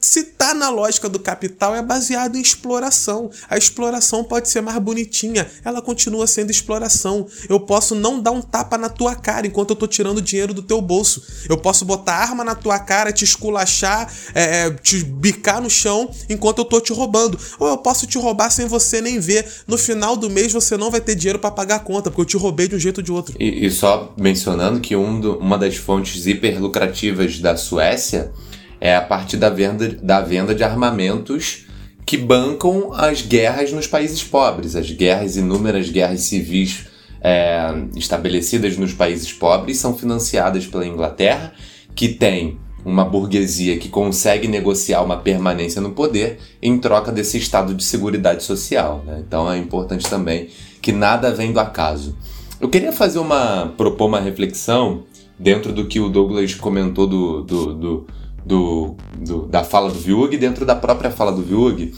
Se tá na lógica do capital, é baseado em exploração. A exploração pode ser mais bonitinha, ela continua sendo exploração. Eu posso não dar um tapa na tua cara enquanto eu tô tirando dinheiro do teu bolso. Eu posso botar arma na tua cara, te esculachar, é, é, te bicar no chão enquanto eu tô te roubando. Ou eu posso te roubar sem você nem ver. No final do mês você não vai ter dinheiro para pagar a conta, porque eu te roubei de um jeito ou de outro. E, e só mencionando que um do- uma das fontes hiperlucrativas da Suécia é a partir da venda, da venda de armamentos que bancam as guerras nos países pobres, as guerras, inúmeras guerras civis é, estabelecidas nos países pobres são financiadas pela Inglaterra, que tem uma burguesia que consegue negociar uma permanência no poder em troca desse estado de seguridade social. né? Então é importante também que nada vem do acaso. Eu queria fazer uma propor uma reflexão dentro do que o Douglas comentou do, do, do, do- do- da fala do Viug, dentro da própria fala do Viug,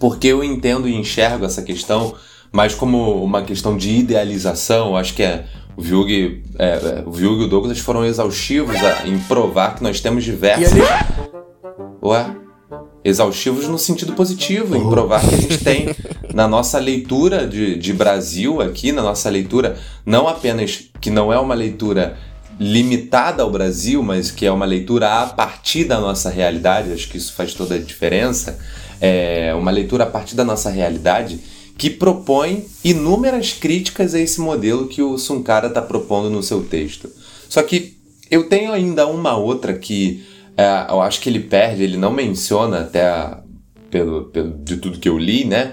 porque eu entendo e enxergo essa questão mais como uma questão de idealização. Eu Acho que é, o Viug, é, é, o Viug e o Douglas foram exaustivos a- em provar que nós temos E diversas. ali, Ué? Exaustivos no sentido positivo, em provar que a gente tem na nossa leitura de, de Brasil aqui, na nossa leitura, não apenas que não é uma leitura limitada ao Brasil, mas que é uma leitura a partir da nossa realidade, acho que isso faz toda a diferença, é uma leitura a partir da nossa realidade que propõe inúmeras críticas a esse modelo que o Sunkara está propondo no seu texto. Só que eu tenho ainda uma outra que é, eu acho que ele perde, ele não menciona até a- pelo, pelo, de tudo que eu li, né?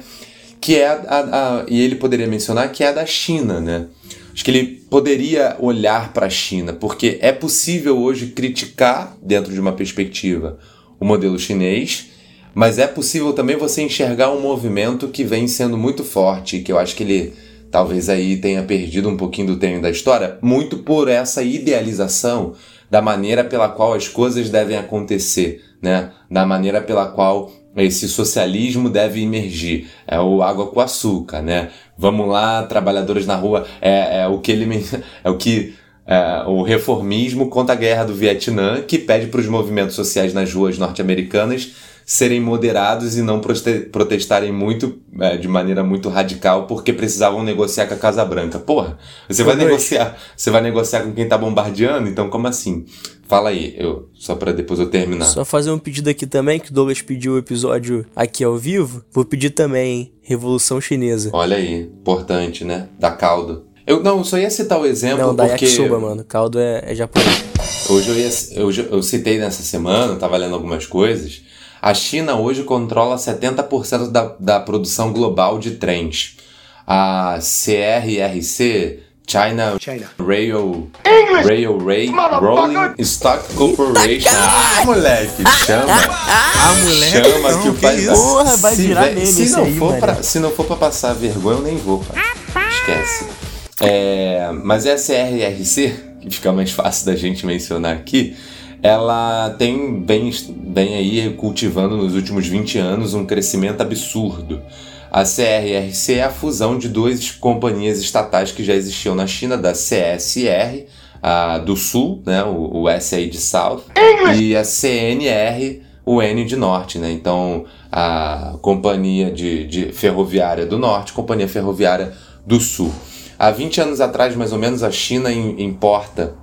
Que é a, a- a- e ele poderia mencionar que é a da China, né? Acho que ele poderia olhar para a China, porque é possível hoje criticar dentro de uma perspectiva o modelo chinês, mas é possível também você enxergar um movimento que vem sendo muito forte, que eu acho que ele talvez aí tenha perdido um pouquinho do tempo da história, muito por essa idealização da maneira pela qual as coisas devem acontecer, né? Da maneira pela qual esse socialismo deve emergir. É o água com açúcar, né? Vamos lá, trabalhadores na rua. É, é o que ele é o que é, o reformismo contra a guerra do Vietnã, que pede para os movimentos sociais nas ruas norte-americanas serem moderados e não protestarem muito, é, de maneira muito radical, porque precisavam negociar com a Casa Branca. Porra, você vai noite. negociar, você vai negociar com quem tá bombardeando, então como assim? Fala aí, eu, só para depois eu terminar. Só fazer um pedido aqui também, que o Douglas pediu o episódio aqui ao vivo. Vou pedir também, hein? Revolução Chinesa. Olha aí, importante, né? Da caldo. Eu não, só ia citar o exemplo Não, da porque yakisoba, mano. Caldo é, é japonês. hoje eu, ia, eu, eu citei nessa semana, eu tava lendo algumas coisas. A China hoje controla 70% da, da produção global de trens. A CRRC, China, Rail, Railway Rolling Stock Corporation. Ah, moleque, chama. Ah, moleque, Chama não, que o pai? Porra, vai se virar meme se não aí, for pra, Se não for pra passar vergonha, eu nem vou, pai. Esquece. É, mas essa CRRC, que fica mais fácil da gente mencionar aqui, ela tem bem, bem aí cultivando nos últimos 20 anos um crescimento absurdo. A CRRC é a fusão de duas companhias estatais que já existiam na China, da CSR, a do Sul, né, o, o SA de South, e a CNR, o N de Norte, né? Então, a Companhia de, de Ferroviária do Norte, Companhia Ferroviária do Sul. Há 20 anos atrás, mais ou menos, a China im- importa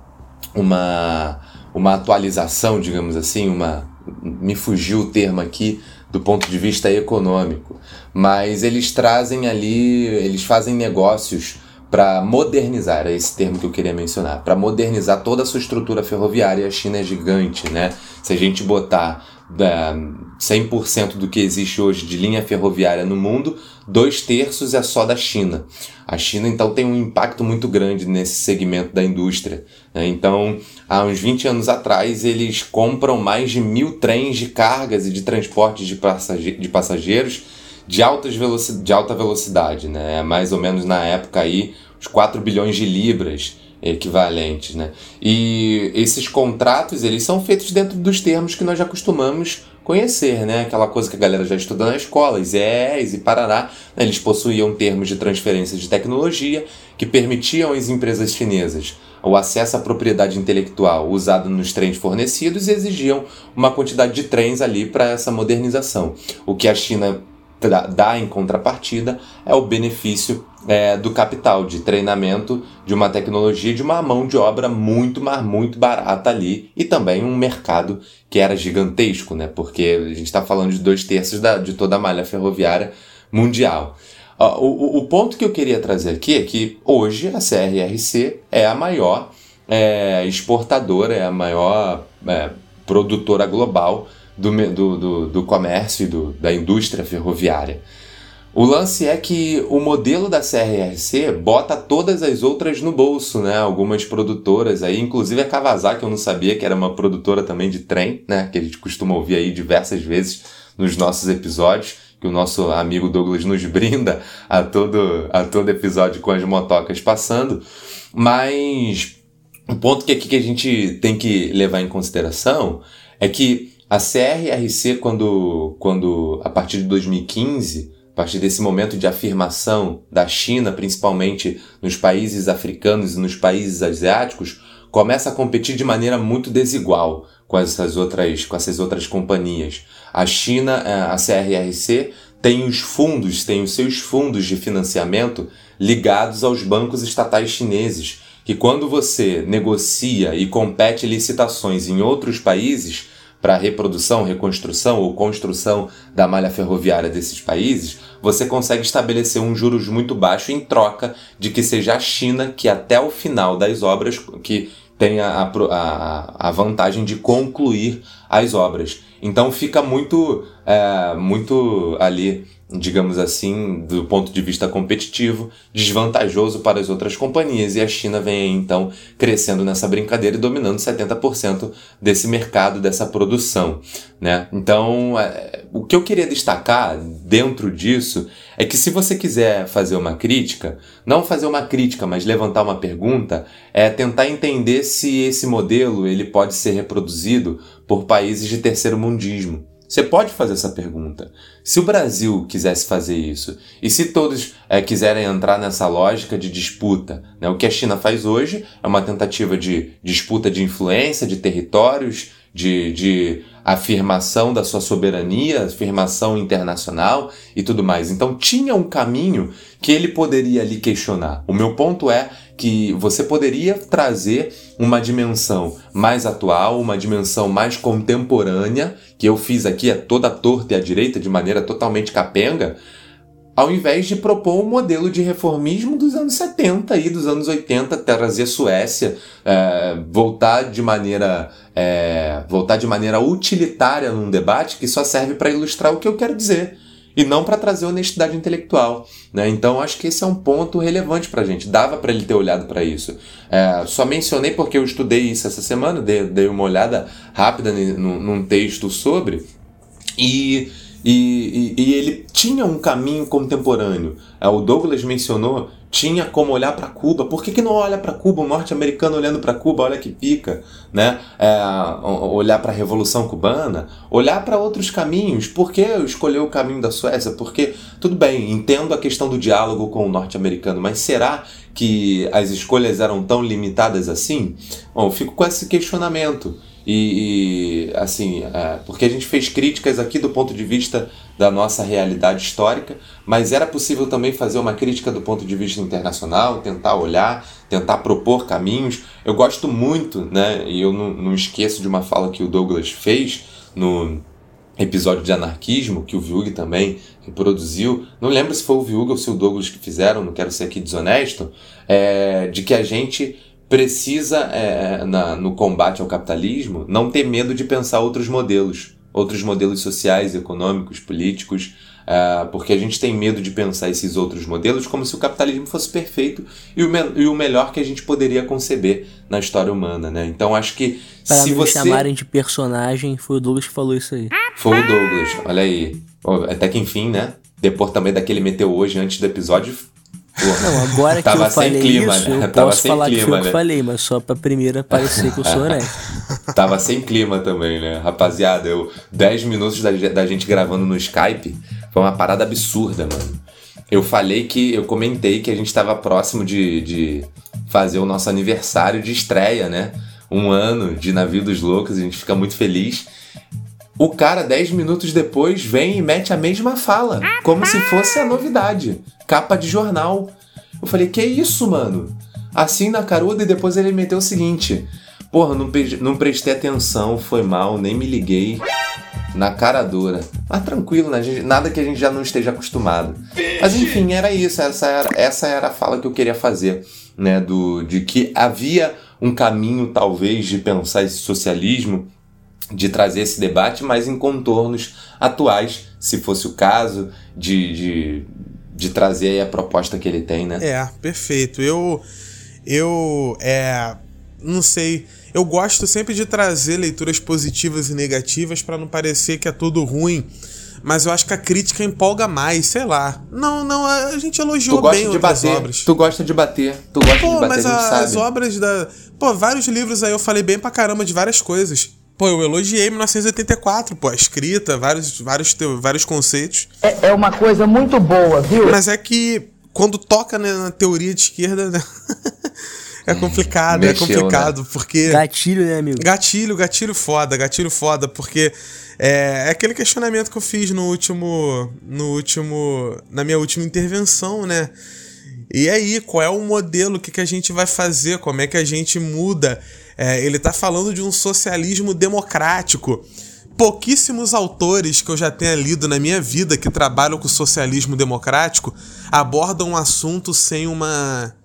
uma, uma atualização, digamos assim, uma me fugiu o termo aqui do ponto de vista econômico, mas eles trazem ali, eles fazem negócios para modernizar, era esse termo que eu queria mencionar, para modernizar toda a sua estrutura ferroviária. A China é gigante, né? Se a gente botar da 100% do que existe hoje de linha ferroviária no mundo, dois terços é só da China. A China, então, tem um impacto muito grande nesse segmento da indústria. né? Então, há uns 20 anos atrás, eles compram mais de mil trens de cargas e de transporte de, passage- de passageiros de, altas veloci de alta velocidade. Né? É mais ou menos na época aí, uns 4 bilhões de libras equivalentes, né? E esses contratos, eles são feitos dentro dos termos que nós já costumamos conhecer, né? Aquela coisa que a galera já estuda na escola, IES e Parará. né? Eles possuíam termos de transferência de tecnologia que permitiam às empresas chinesas o acesso à propriedade intelectual usado nos trens fornecidos e exigiam uma quantidade de trens ali para essa modernização. O que a China dá em contrapartida é o benefício é, do capital, de treinamento, de uma tecnologia, de uma mão de obra muito, mas muito barata ali e também um mercado que era gigantesco, né? Porque a gente está falando de dois terços da, de toda a malha ferroviária mundial. O, o- o ponto que eu queria trazer aqui é que hoje a CRRC é a maior é, exportadora, é a maior é, produtora global do, do, do, do comércio e do, da indústria ferroviária. O lance é que o modelo da CRRC bota todas as outras no bolso, né? Algumas produtoras aí, inclusive a Kawasaki, eu não sabia que era uma produtora também de trem, né? Que a gente costuma ouvir aí diversas vezes nos nossos episódios, que o nosso amigo Douglas nos brinda a todo, a todo episódio com as motocas passando. Mas o ponto que aqui que a gente tem que levar em consideração é que a CRRC, quando, quando a partir de 2015, a partir desse momento de afirmação da China, principalmente nos países africanos e nos países asiáticos, começa a competir de maneira muito desigual com essas outras, com essas outras companhias. A China, eh, a CRRC, tem os fundos, tem os seus fundos de financiamento ligados aos bancos estatais chineses, que quando você negocia e compete licitações em outros países para reprodução, reconstrução ou construção da malha ferroviária desses países, você consegue estabelecer um juros muito baixo em troca de que seja a China que até o final das obras que tenha a, a, a vantagem de concluir as obras. Então fica muito, é, muito ali, digamos assim, do ponto de vista competitivo, desvantajoso para as outras companhias. E a China vem então crescendo nessa brincadeira e dominando 70% desse mercado, dessa produção. Né? Então, é, o que eu queria destacar dentro disso é que se você quiser fazer uma crítica, não fazer uma crítica, mas levantar uma pergunta, é tentar entender se esse modelo ele pode ser reproduzido por países de terceiro mundismo. Você pode fazer essa pergunta. Se o Brasil quisesse fazer isso, e se todos eh, quiserem entrar nessa lógica de disputa, né? o que a China faz hoje é uma tentativa de disputa de influência, de territórios, de, de afirmação da sua soberania, afirmação internacional e tudo mais. Então tinha um caminho que ele poderia ali questionar. O meu ponto é que você poderia trazer uma dimensão mais atual, uma dimensão mais contemporânea, que eu fiz aqui a toda torta e a direita de maneira totalmente capenga, ao invés de propor um modelo de reformismo dos anos 70 e dos anos 80, trazer Suécia, é, voltar de maneira é, voltar de maneira utilitária num debate que só serve para ilustrar o que eu quero dizer e não para trazer honestidade intelectual. Né? Então acho que esse é um ponto relevante para a gente. Dava para ele ter olhado para isso. É, só mencionei porque eu estudei isso essa semana, dei, dei uma olhada rápida num, num texto sobre e e, e, e, ele tinha um caminho contemporâneo. É, o Douglas mencionou, tinha como olhar para Cuba. Por que, que não olha para Cuba? Um norte-americano olhando para Cuba, olha que pica. Né? É, olhar para a Revolução Cubana, olhar para outros caminhos. Por que escolheu o caminho da Suécia? Porque, tudo bem, entendo a questão do diálogo com o norte-americano, mas será que as escolhas eram tão limitadas assim? Bom, fico com esse questionamento. E, e, assim, é, porque a gente fez críticas aqui do ponto de vista da nossa realidade histórica, mas era possível também fazer uma crítica do ponto de vista internacional, tentar olhar, tentar propor caminhos. Eu gosto muito, né, e eu não, não esqueço de uma fala que o Douglas fez no episódio de anarquismo, que o Viug também reproduziu. Não lembro se foi o Viug ou se o Douglas que fizeram, não quero ser aqui desonesto, é, de que a gente precisa, é, na, no combate ao capitalismo, não ter medo de pensar outros modelos, outros modelos sociais, econômicos, políticos, é, porque a gente tem medo de pensar esses outros modelos como se o capitalismo fosse perfeito e o, e o melhor que a gente poderia conceber na história humana, né? Então acho que Para se você chamarem de personagem, foi o Douglas que falou isso aí. Foi o Douglas, olha aí. Até que enfim, né? Depois também daquele meteu hoje antes do episódio, não, agora que eu falei clima, isso, né? eu Tava posso falar que clima, foi eu que né? falei, mas só pra primeira parecer que eu sou honesto. Tava sem clima também, né? Rapaziada, eu 10 minutos da, da gente gravando no Skype foi uma parada absurda, mano. Eu falei que. Eu comentei que a gente tava próximo de, de fazer o nosso aniversário de estreia, né? Um ano de Navio dos Loucos, a gente fica muito feliz. O cara, 10 minutos depois, vem e mete a mesma fala, como se fosse a novidade. Capa de jornal. Eu falei, que isso, mano? Assim na caruda e depois ele meteu o seguinte: Porra, não, não prestei atenção, foi mal, nem me liguei. Na cara dura. Mas tranquilo, né? Nada que a gente já não esteja acostumado. Mas enfim, era isso. Essa era, essa era a fala que eu queria fazer. Né? Do, de que havia um caminho, talvez, de pensar esse socialismo de trazer esse debate, mas em contornos atuais, se fosse o caso, de, de, de trazer aí a proposta que ele tem, né? É, perfeito. Eu. Eu. É. Não sei. Eu gosto sempre de trazer leituras positivas e negativas para não parecer que é tudo ruim. Mas eu acho que a crítica empolga mais, sei lá. Não, não, a gente elogiou Tu gosta bem de outras bater, obras. tu gosta de bater, tu gosta Pô, de bater, mas a as obras da. Pô, vários livros aí eu falei bem pra caramba de várias coisas. Pô, eu elogiei 1984, pô, a escrita, vários, vários, vários conceitos. É, é uma coisa muito boa, viu? Mas é que quando toca né, na teoria de esquerda, né? é complicado, é Mexeu, complicado, porque. Gatilho, né, amigo? Gatilho, gatilho foda, gatilho foda, porque é, é aquele questionamento que eu fiz no último. No último. Na minha última intervenção, né? E aí, qual é o modelo? O que, que a gente vai fazer? Como é que a gente muda? É, ele tá falando de um socialismo democrático. Pouquíssimos autores que eu já tenha lido na minha vida que trabalham com socialismo democrático abordam um assunto sem uma.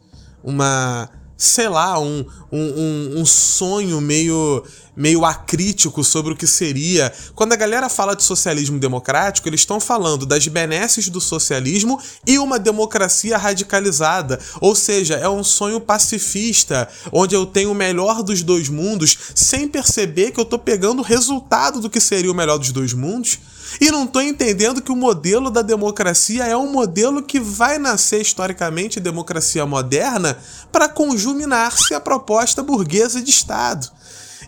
uma sei lá, um, um, um, um sonho meio, meio acrítico sobre o que seria. Quando a galera fala de socialismo democrático, eles estão falando das benesses do socialismo e uma democracia radicalizada. Ou seja, é um sonho pacifista, onde eu tenho o melhor dos dois mundos, sem perceber que eu tô pegando o resultado do que seria o melhor dos dois mundos. E não tô entendendo que o modelo da democracia é um modelo que vai nascer historicamente democracia moderna para conjuminar-se a proposta burguesa de Estado.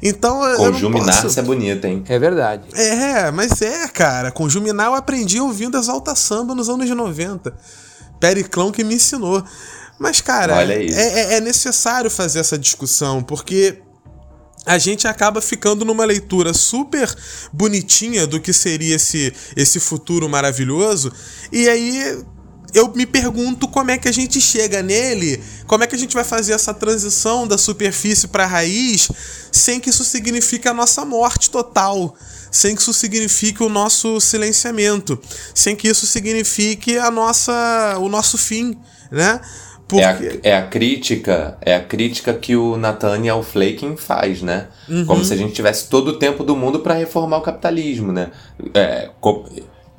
Então, Conjuminar-se posso- é bonito, hein? É verdade. é, mas é, cara. Conjuminar eu aprendi ouvindo Exalta Samba nos anos 90. Periclão que me ensinou. Mas, cara, é, é- é necessário fazer essa discussão, porque a gente acaba ficando numa leitura super bonitinha do que seria esse, esse futuro maravilhoso, e aí eu me pergunto como é que a gente chega nele, como é que a gente vai fazer essa transição da superfície para a raiz sem que isso signifique a nossa morte total, sem que isso signifique o nosso silenciamento, sem que isso signifique a nossa, o nosso fim, né? Porque... É, a, é a crítica, é a crítica que o Nathaniel Flaking faz, né? Uhum. Como se a gente tivesse todo o tempo do mundo para reformar o capitalismo, né? É,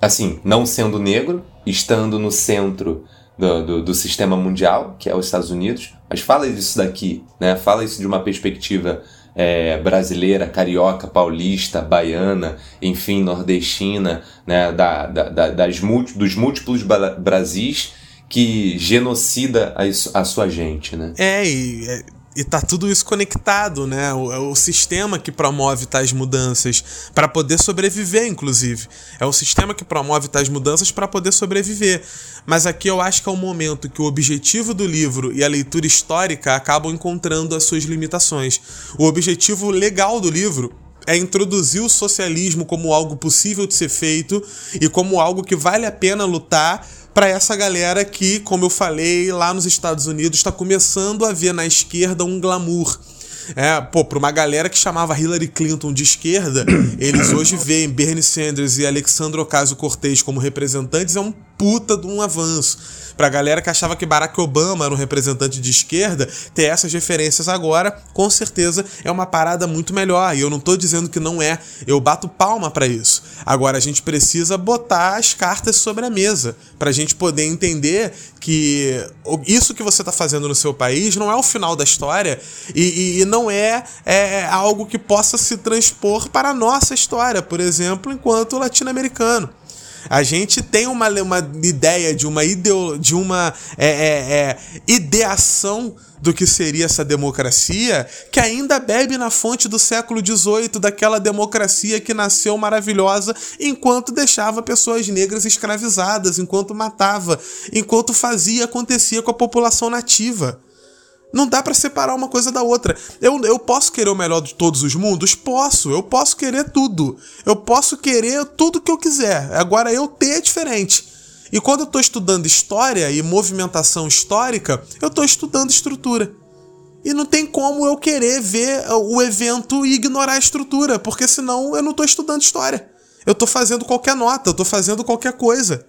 assim, não sendo negro, estando no centro do, do, do, sistema mundial, que é os Estados Unidos, mas fala disso daqui, né? Fala isso de uma perspectiva é, brasileira, carioca, paulista, baiana, enfim, nordestina, né? Da, da, da das dos múltiplos Brasis que genocida a, a sua gente, né? É, e é, e tá tudo isso conectado, né? O, é o sistema que promove tais mudanças para poder sobreviver, inclusive. É o sistema que promove tais mudanças para poder sobreviver. Mas aqui eu acho que é o momento que o objetivo do livro e a leitura histórica acabam encontrando as suas limitações. O objetivo legal do livro é introduzir o socialismo como algo possível de ser feito e como algo que vale a pena lutar para essa galera que, como eu falei, lá nos Estados Unidos está começando a ver na esquerda um glamour. É, pô, pra uma galera que chamava Hillary Clinton de esquerda, eles hoje veem Bernie Sanders e Alexandre Ocasio-Cortez como representantes, é um puta de um avanço. Pra galera que achava que Barack Obama era um representante de esquerda, ter essas referências agora, com certeza é uma parada muito melhor. E eu não tô dizendo que não é, eu bato palma para isso. Agora a gente precisa botar as cartas sobre a mesa pra gente poder entender que isso que você tá fazendo no seu país não é o final da história e, e, e não é, é algo que possa se transpor para a nossa história, por exemplo, enquanto latino-americano. A gente tem uma, uma ideia de uma, ideo, de uma é, é, é, ideação do que seria essa democracia, que ainda bebe na fonte do século XVIII, daquela democracia que nasceu maravilhosa enquanto deixava pessoas negras escravizadas, enquanto matava, enquanto fazia acontecia com a população nativa. Não dá para separar uma coisa da outra. Eu, eu posso querer o melhor de todos os mundos? Posso. Eu posso querer tudo. Eu posso querer tudo que eu quiser. Agora, eu ter é diferente. E quando eu estou estudando história e movimentação histórica, eu estou estudando estrutura. E não tem como eu querer ver o evento e ignorar a estrutura, porque senão eu não estou estudando história. Eu estou fazendo qualquer nota, eu estou fazendo qualquer coisa.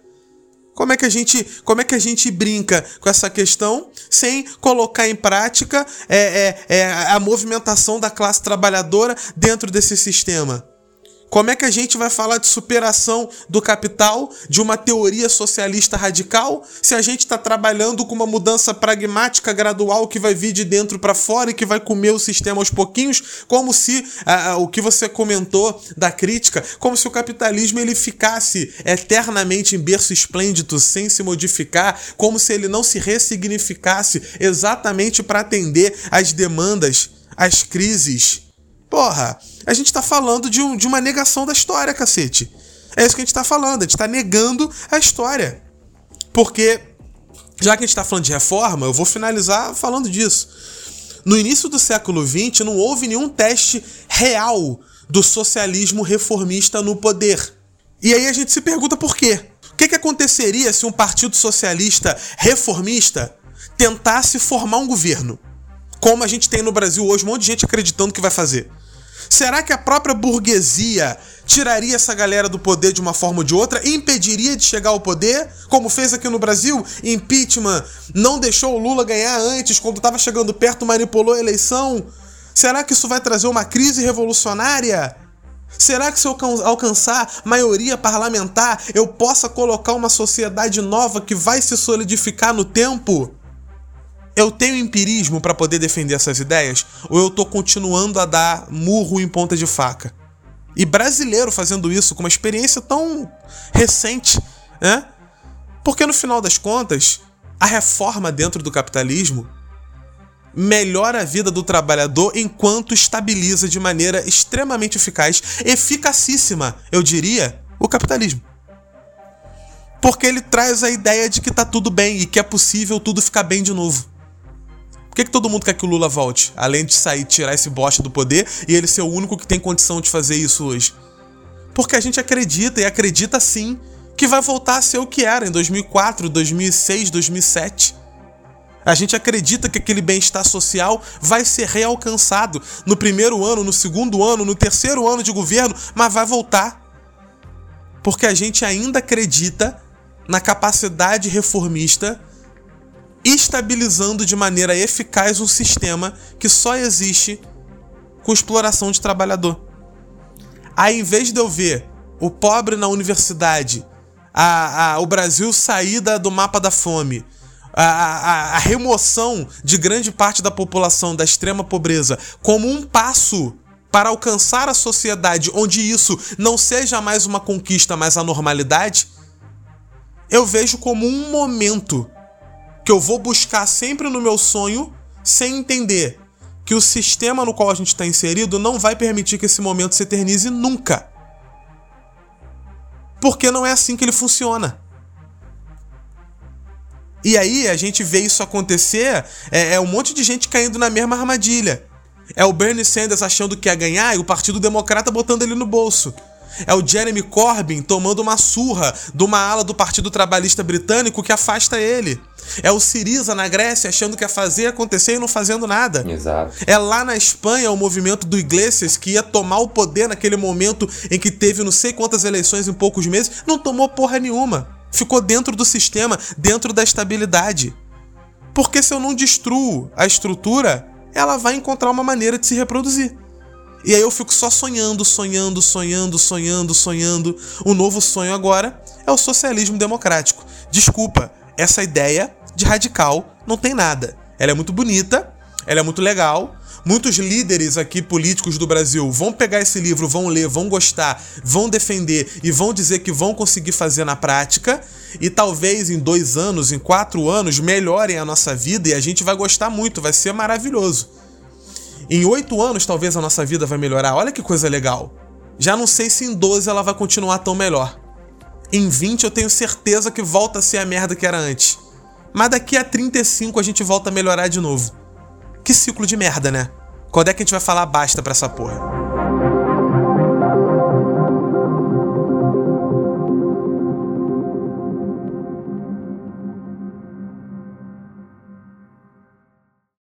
Como é que a gente, como é que a gente brinca com essa questão sem colocar em prática é, é, é a movimentação da classe trabalhadora dentro desse sistema? Como é que a gente vai falar de superação do capital, de uma teoria socialista radical, se a gente está trabalhando com uma mudança pragmática gradual que vai vir de dentro para fora e que vai comer o sistema aos pouquinhos, como se ah, o que você comentou da crítica, como se o capitalismo ele ficasse eternamente em berço esplêndido, sem se modificar, como se ele não se ressignificasse exatamente para atender às demandas, às crises. Porra, a gente tá falando de, um, de uma negação da história, cacete. É isso que a gente tá falando, a gente tá negando a história. Porque, já que a gente tá falando de reforma, eu vou finalizar falando disso. No início do século XX, não houve nenhum teste real do socialismo reformista no poder. E aí a gente se pergunta por quê. O que, que aconteceria se um partido socialista reformista tentasse formar um governo? Como a gente tem no Brasil hoje, um monte de gente acreditando que vai fazer. Será que a própria burguesia tiraria essa galera do poder de uma forma ou de outra impediria de chegar ao poder, como fez aqui no Brasil? Impeachment não deixou o Lula ganhar antes, quando estava chegando perto, manipulou a eleição. Será que isso vai trazer uma crise revolucionária? Será que se eu alcançar maioria parlamentar, eu possa colocar uma sociedade nova que vai se solidificar no tempo? Eu tenho empirismo para poder defender essas ideias ou eu tô continuando a dar murro em ponta de faca? E brasileiro fazendo isso com uma experiência tão recente, né? Porque no final das contas, a reforma dentro do capitalismo melhora a vida do trabalhador enquanto estabiliza de maneira extremamente eficaz, eficacíssima, eu diria, o capitalismo. Porque ele traz a ideia de que tá tudo bem e que é possível tudo ficar bem de novo. Por que, que todo mundo quer que o Lula volte? Além de sair, tirar esse bosta do poder e ele ser o único que tem condição de fazer isso hoje. Porque a gente acredita, e acredita sim, que vai voltar a ser o que era em 2004, 2006, 2007. A gente acredita que aquele bem-estar social vai ser realcançado no primeiro ano, no segundo ano, no terceiro ano de governo, mas vai voltar. Porque a gente ainda acredita na capacidade reformista estabilizando de maneira eficaz um sistema que só existe com exploração de trabalhador. Aí, em vez de eu ver o pobre na universidade, a, a, o Brasil sair do mapa da fome, a, a, a remoção de grande parte da população da extrema pobreza como um passo para alcançar a sociedade onde isso não seja mais uma conquista, mas a normalidade, eu vejo como um momento que eu vou buscar sempre no meu sonho, sem entender que o sistema no qual a gente está inserido não vai permitir que esse momento se eternize nunca. Porque não é assim que ele funciona. E aí a gente vê isso acontecer, é, é, um monte de gente caindo na mesma armadilha. É o Bernie Sanders achando que ia ganhar e o Partido Democrata botando ele no bolso. É o Jeremy Corbyn tomando uma surra de uma ala do Partido Trabalhista Britânico que afasta ele. É o Siriza na Grécia achando que ia fazer acontecer e não fazendo nada. Exato. É lá na Espanha o movimento do Iglesias que ia tomar o poder naquele momento em que teve não sei quantas eleições em poucos meses, não tomou porra nenhuma. Ficou dentro do sistema, dentro da estabilidade. Porque se eu não destruo a estrutura, ela vai encontrar uma maneira de se reproduzir. E aí eu fico só sonhando, sonhando, sonhando, sonhando, sonhando. O novo sonho agora é o socialismo democrático. Desculpa, essa ideia de radical não tem nada. Ela é muito bonita, ela é muito legal. Muitos líderes aqui políticos do Brasil vão pegar esse livro, vão ler, vão gostar, vão defender e vão dizer que vão conseguir fazer na prática. E talvez em dois anos, em quatro anos, melhorem a nossa vida e a gente vai gostar muito, vai ser maravilhoso. Em oito anos, talvez a nossa vida vai melhorar. Olha que coisa legal. Já não sei se em 12 ela vai continuar tão melhor. Em 20 eu tenho certeza que volta a ser a merda que era antes. Mas daqui a 35 a gente volta a melhorar de novo. Que ciclo de merda, né? Quando é que a gente vai falar basta pra essa porra?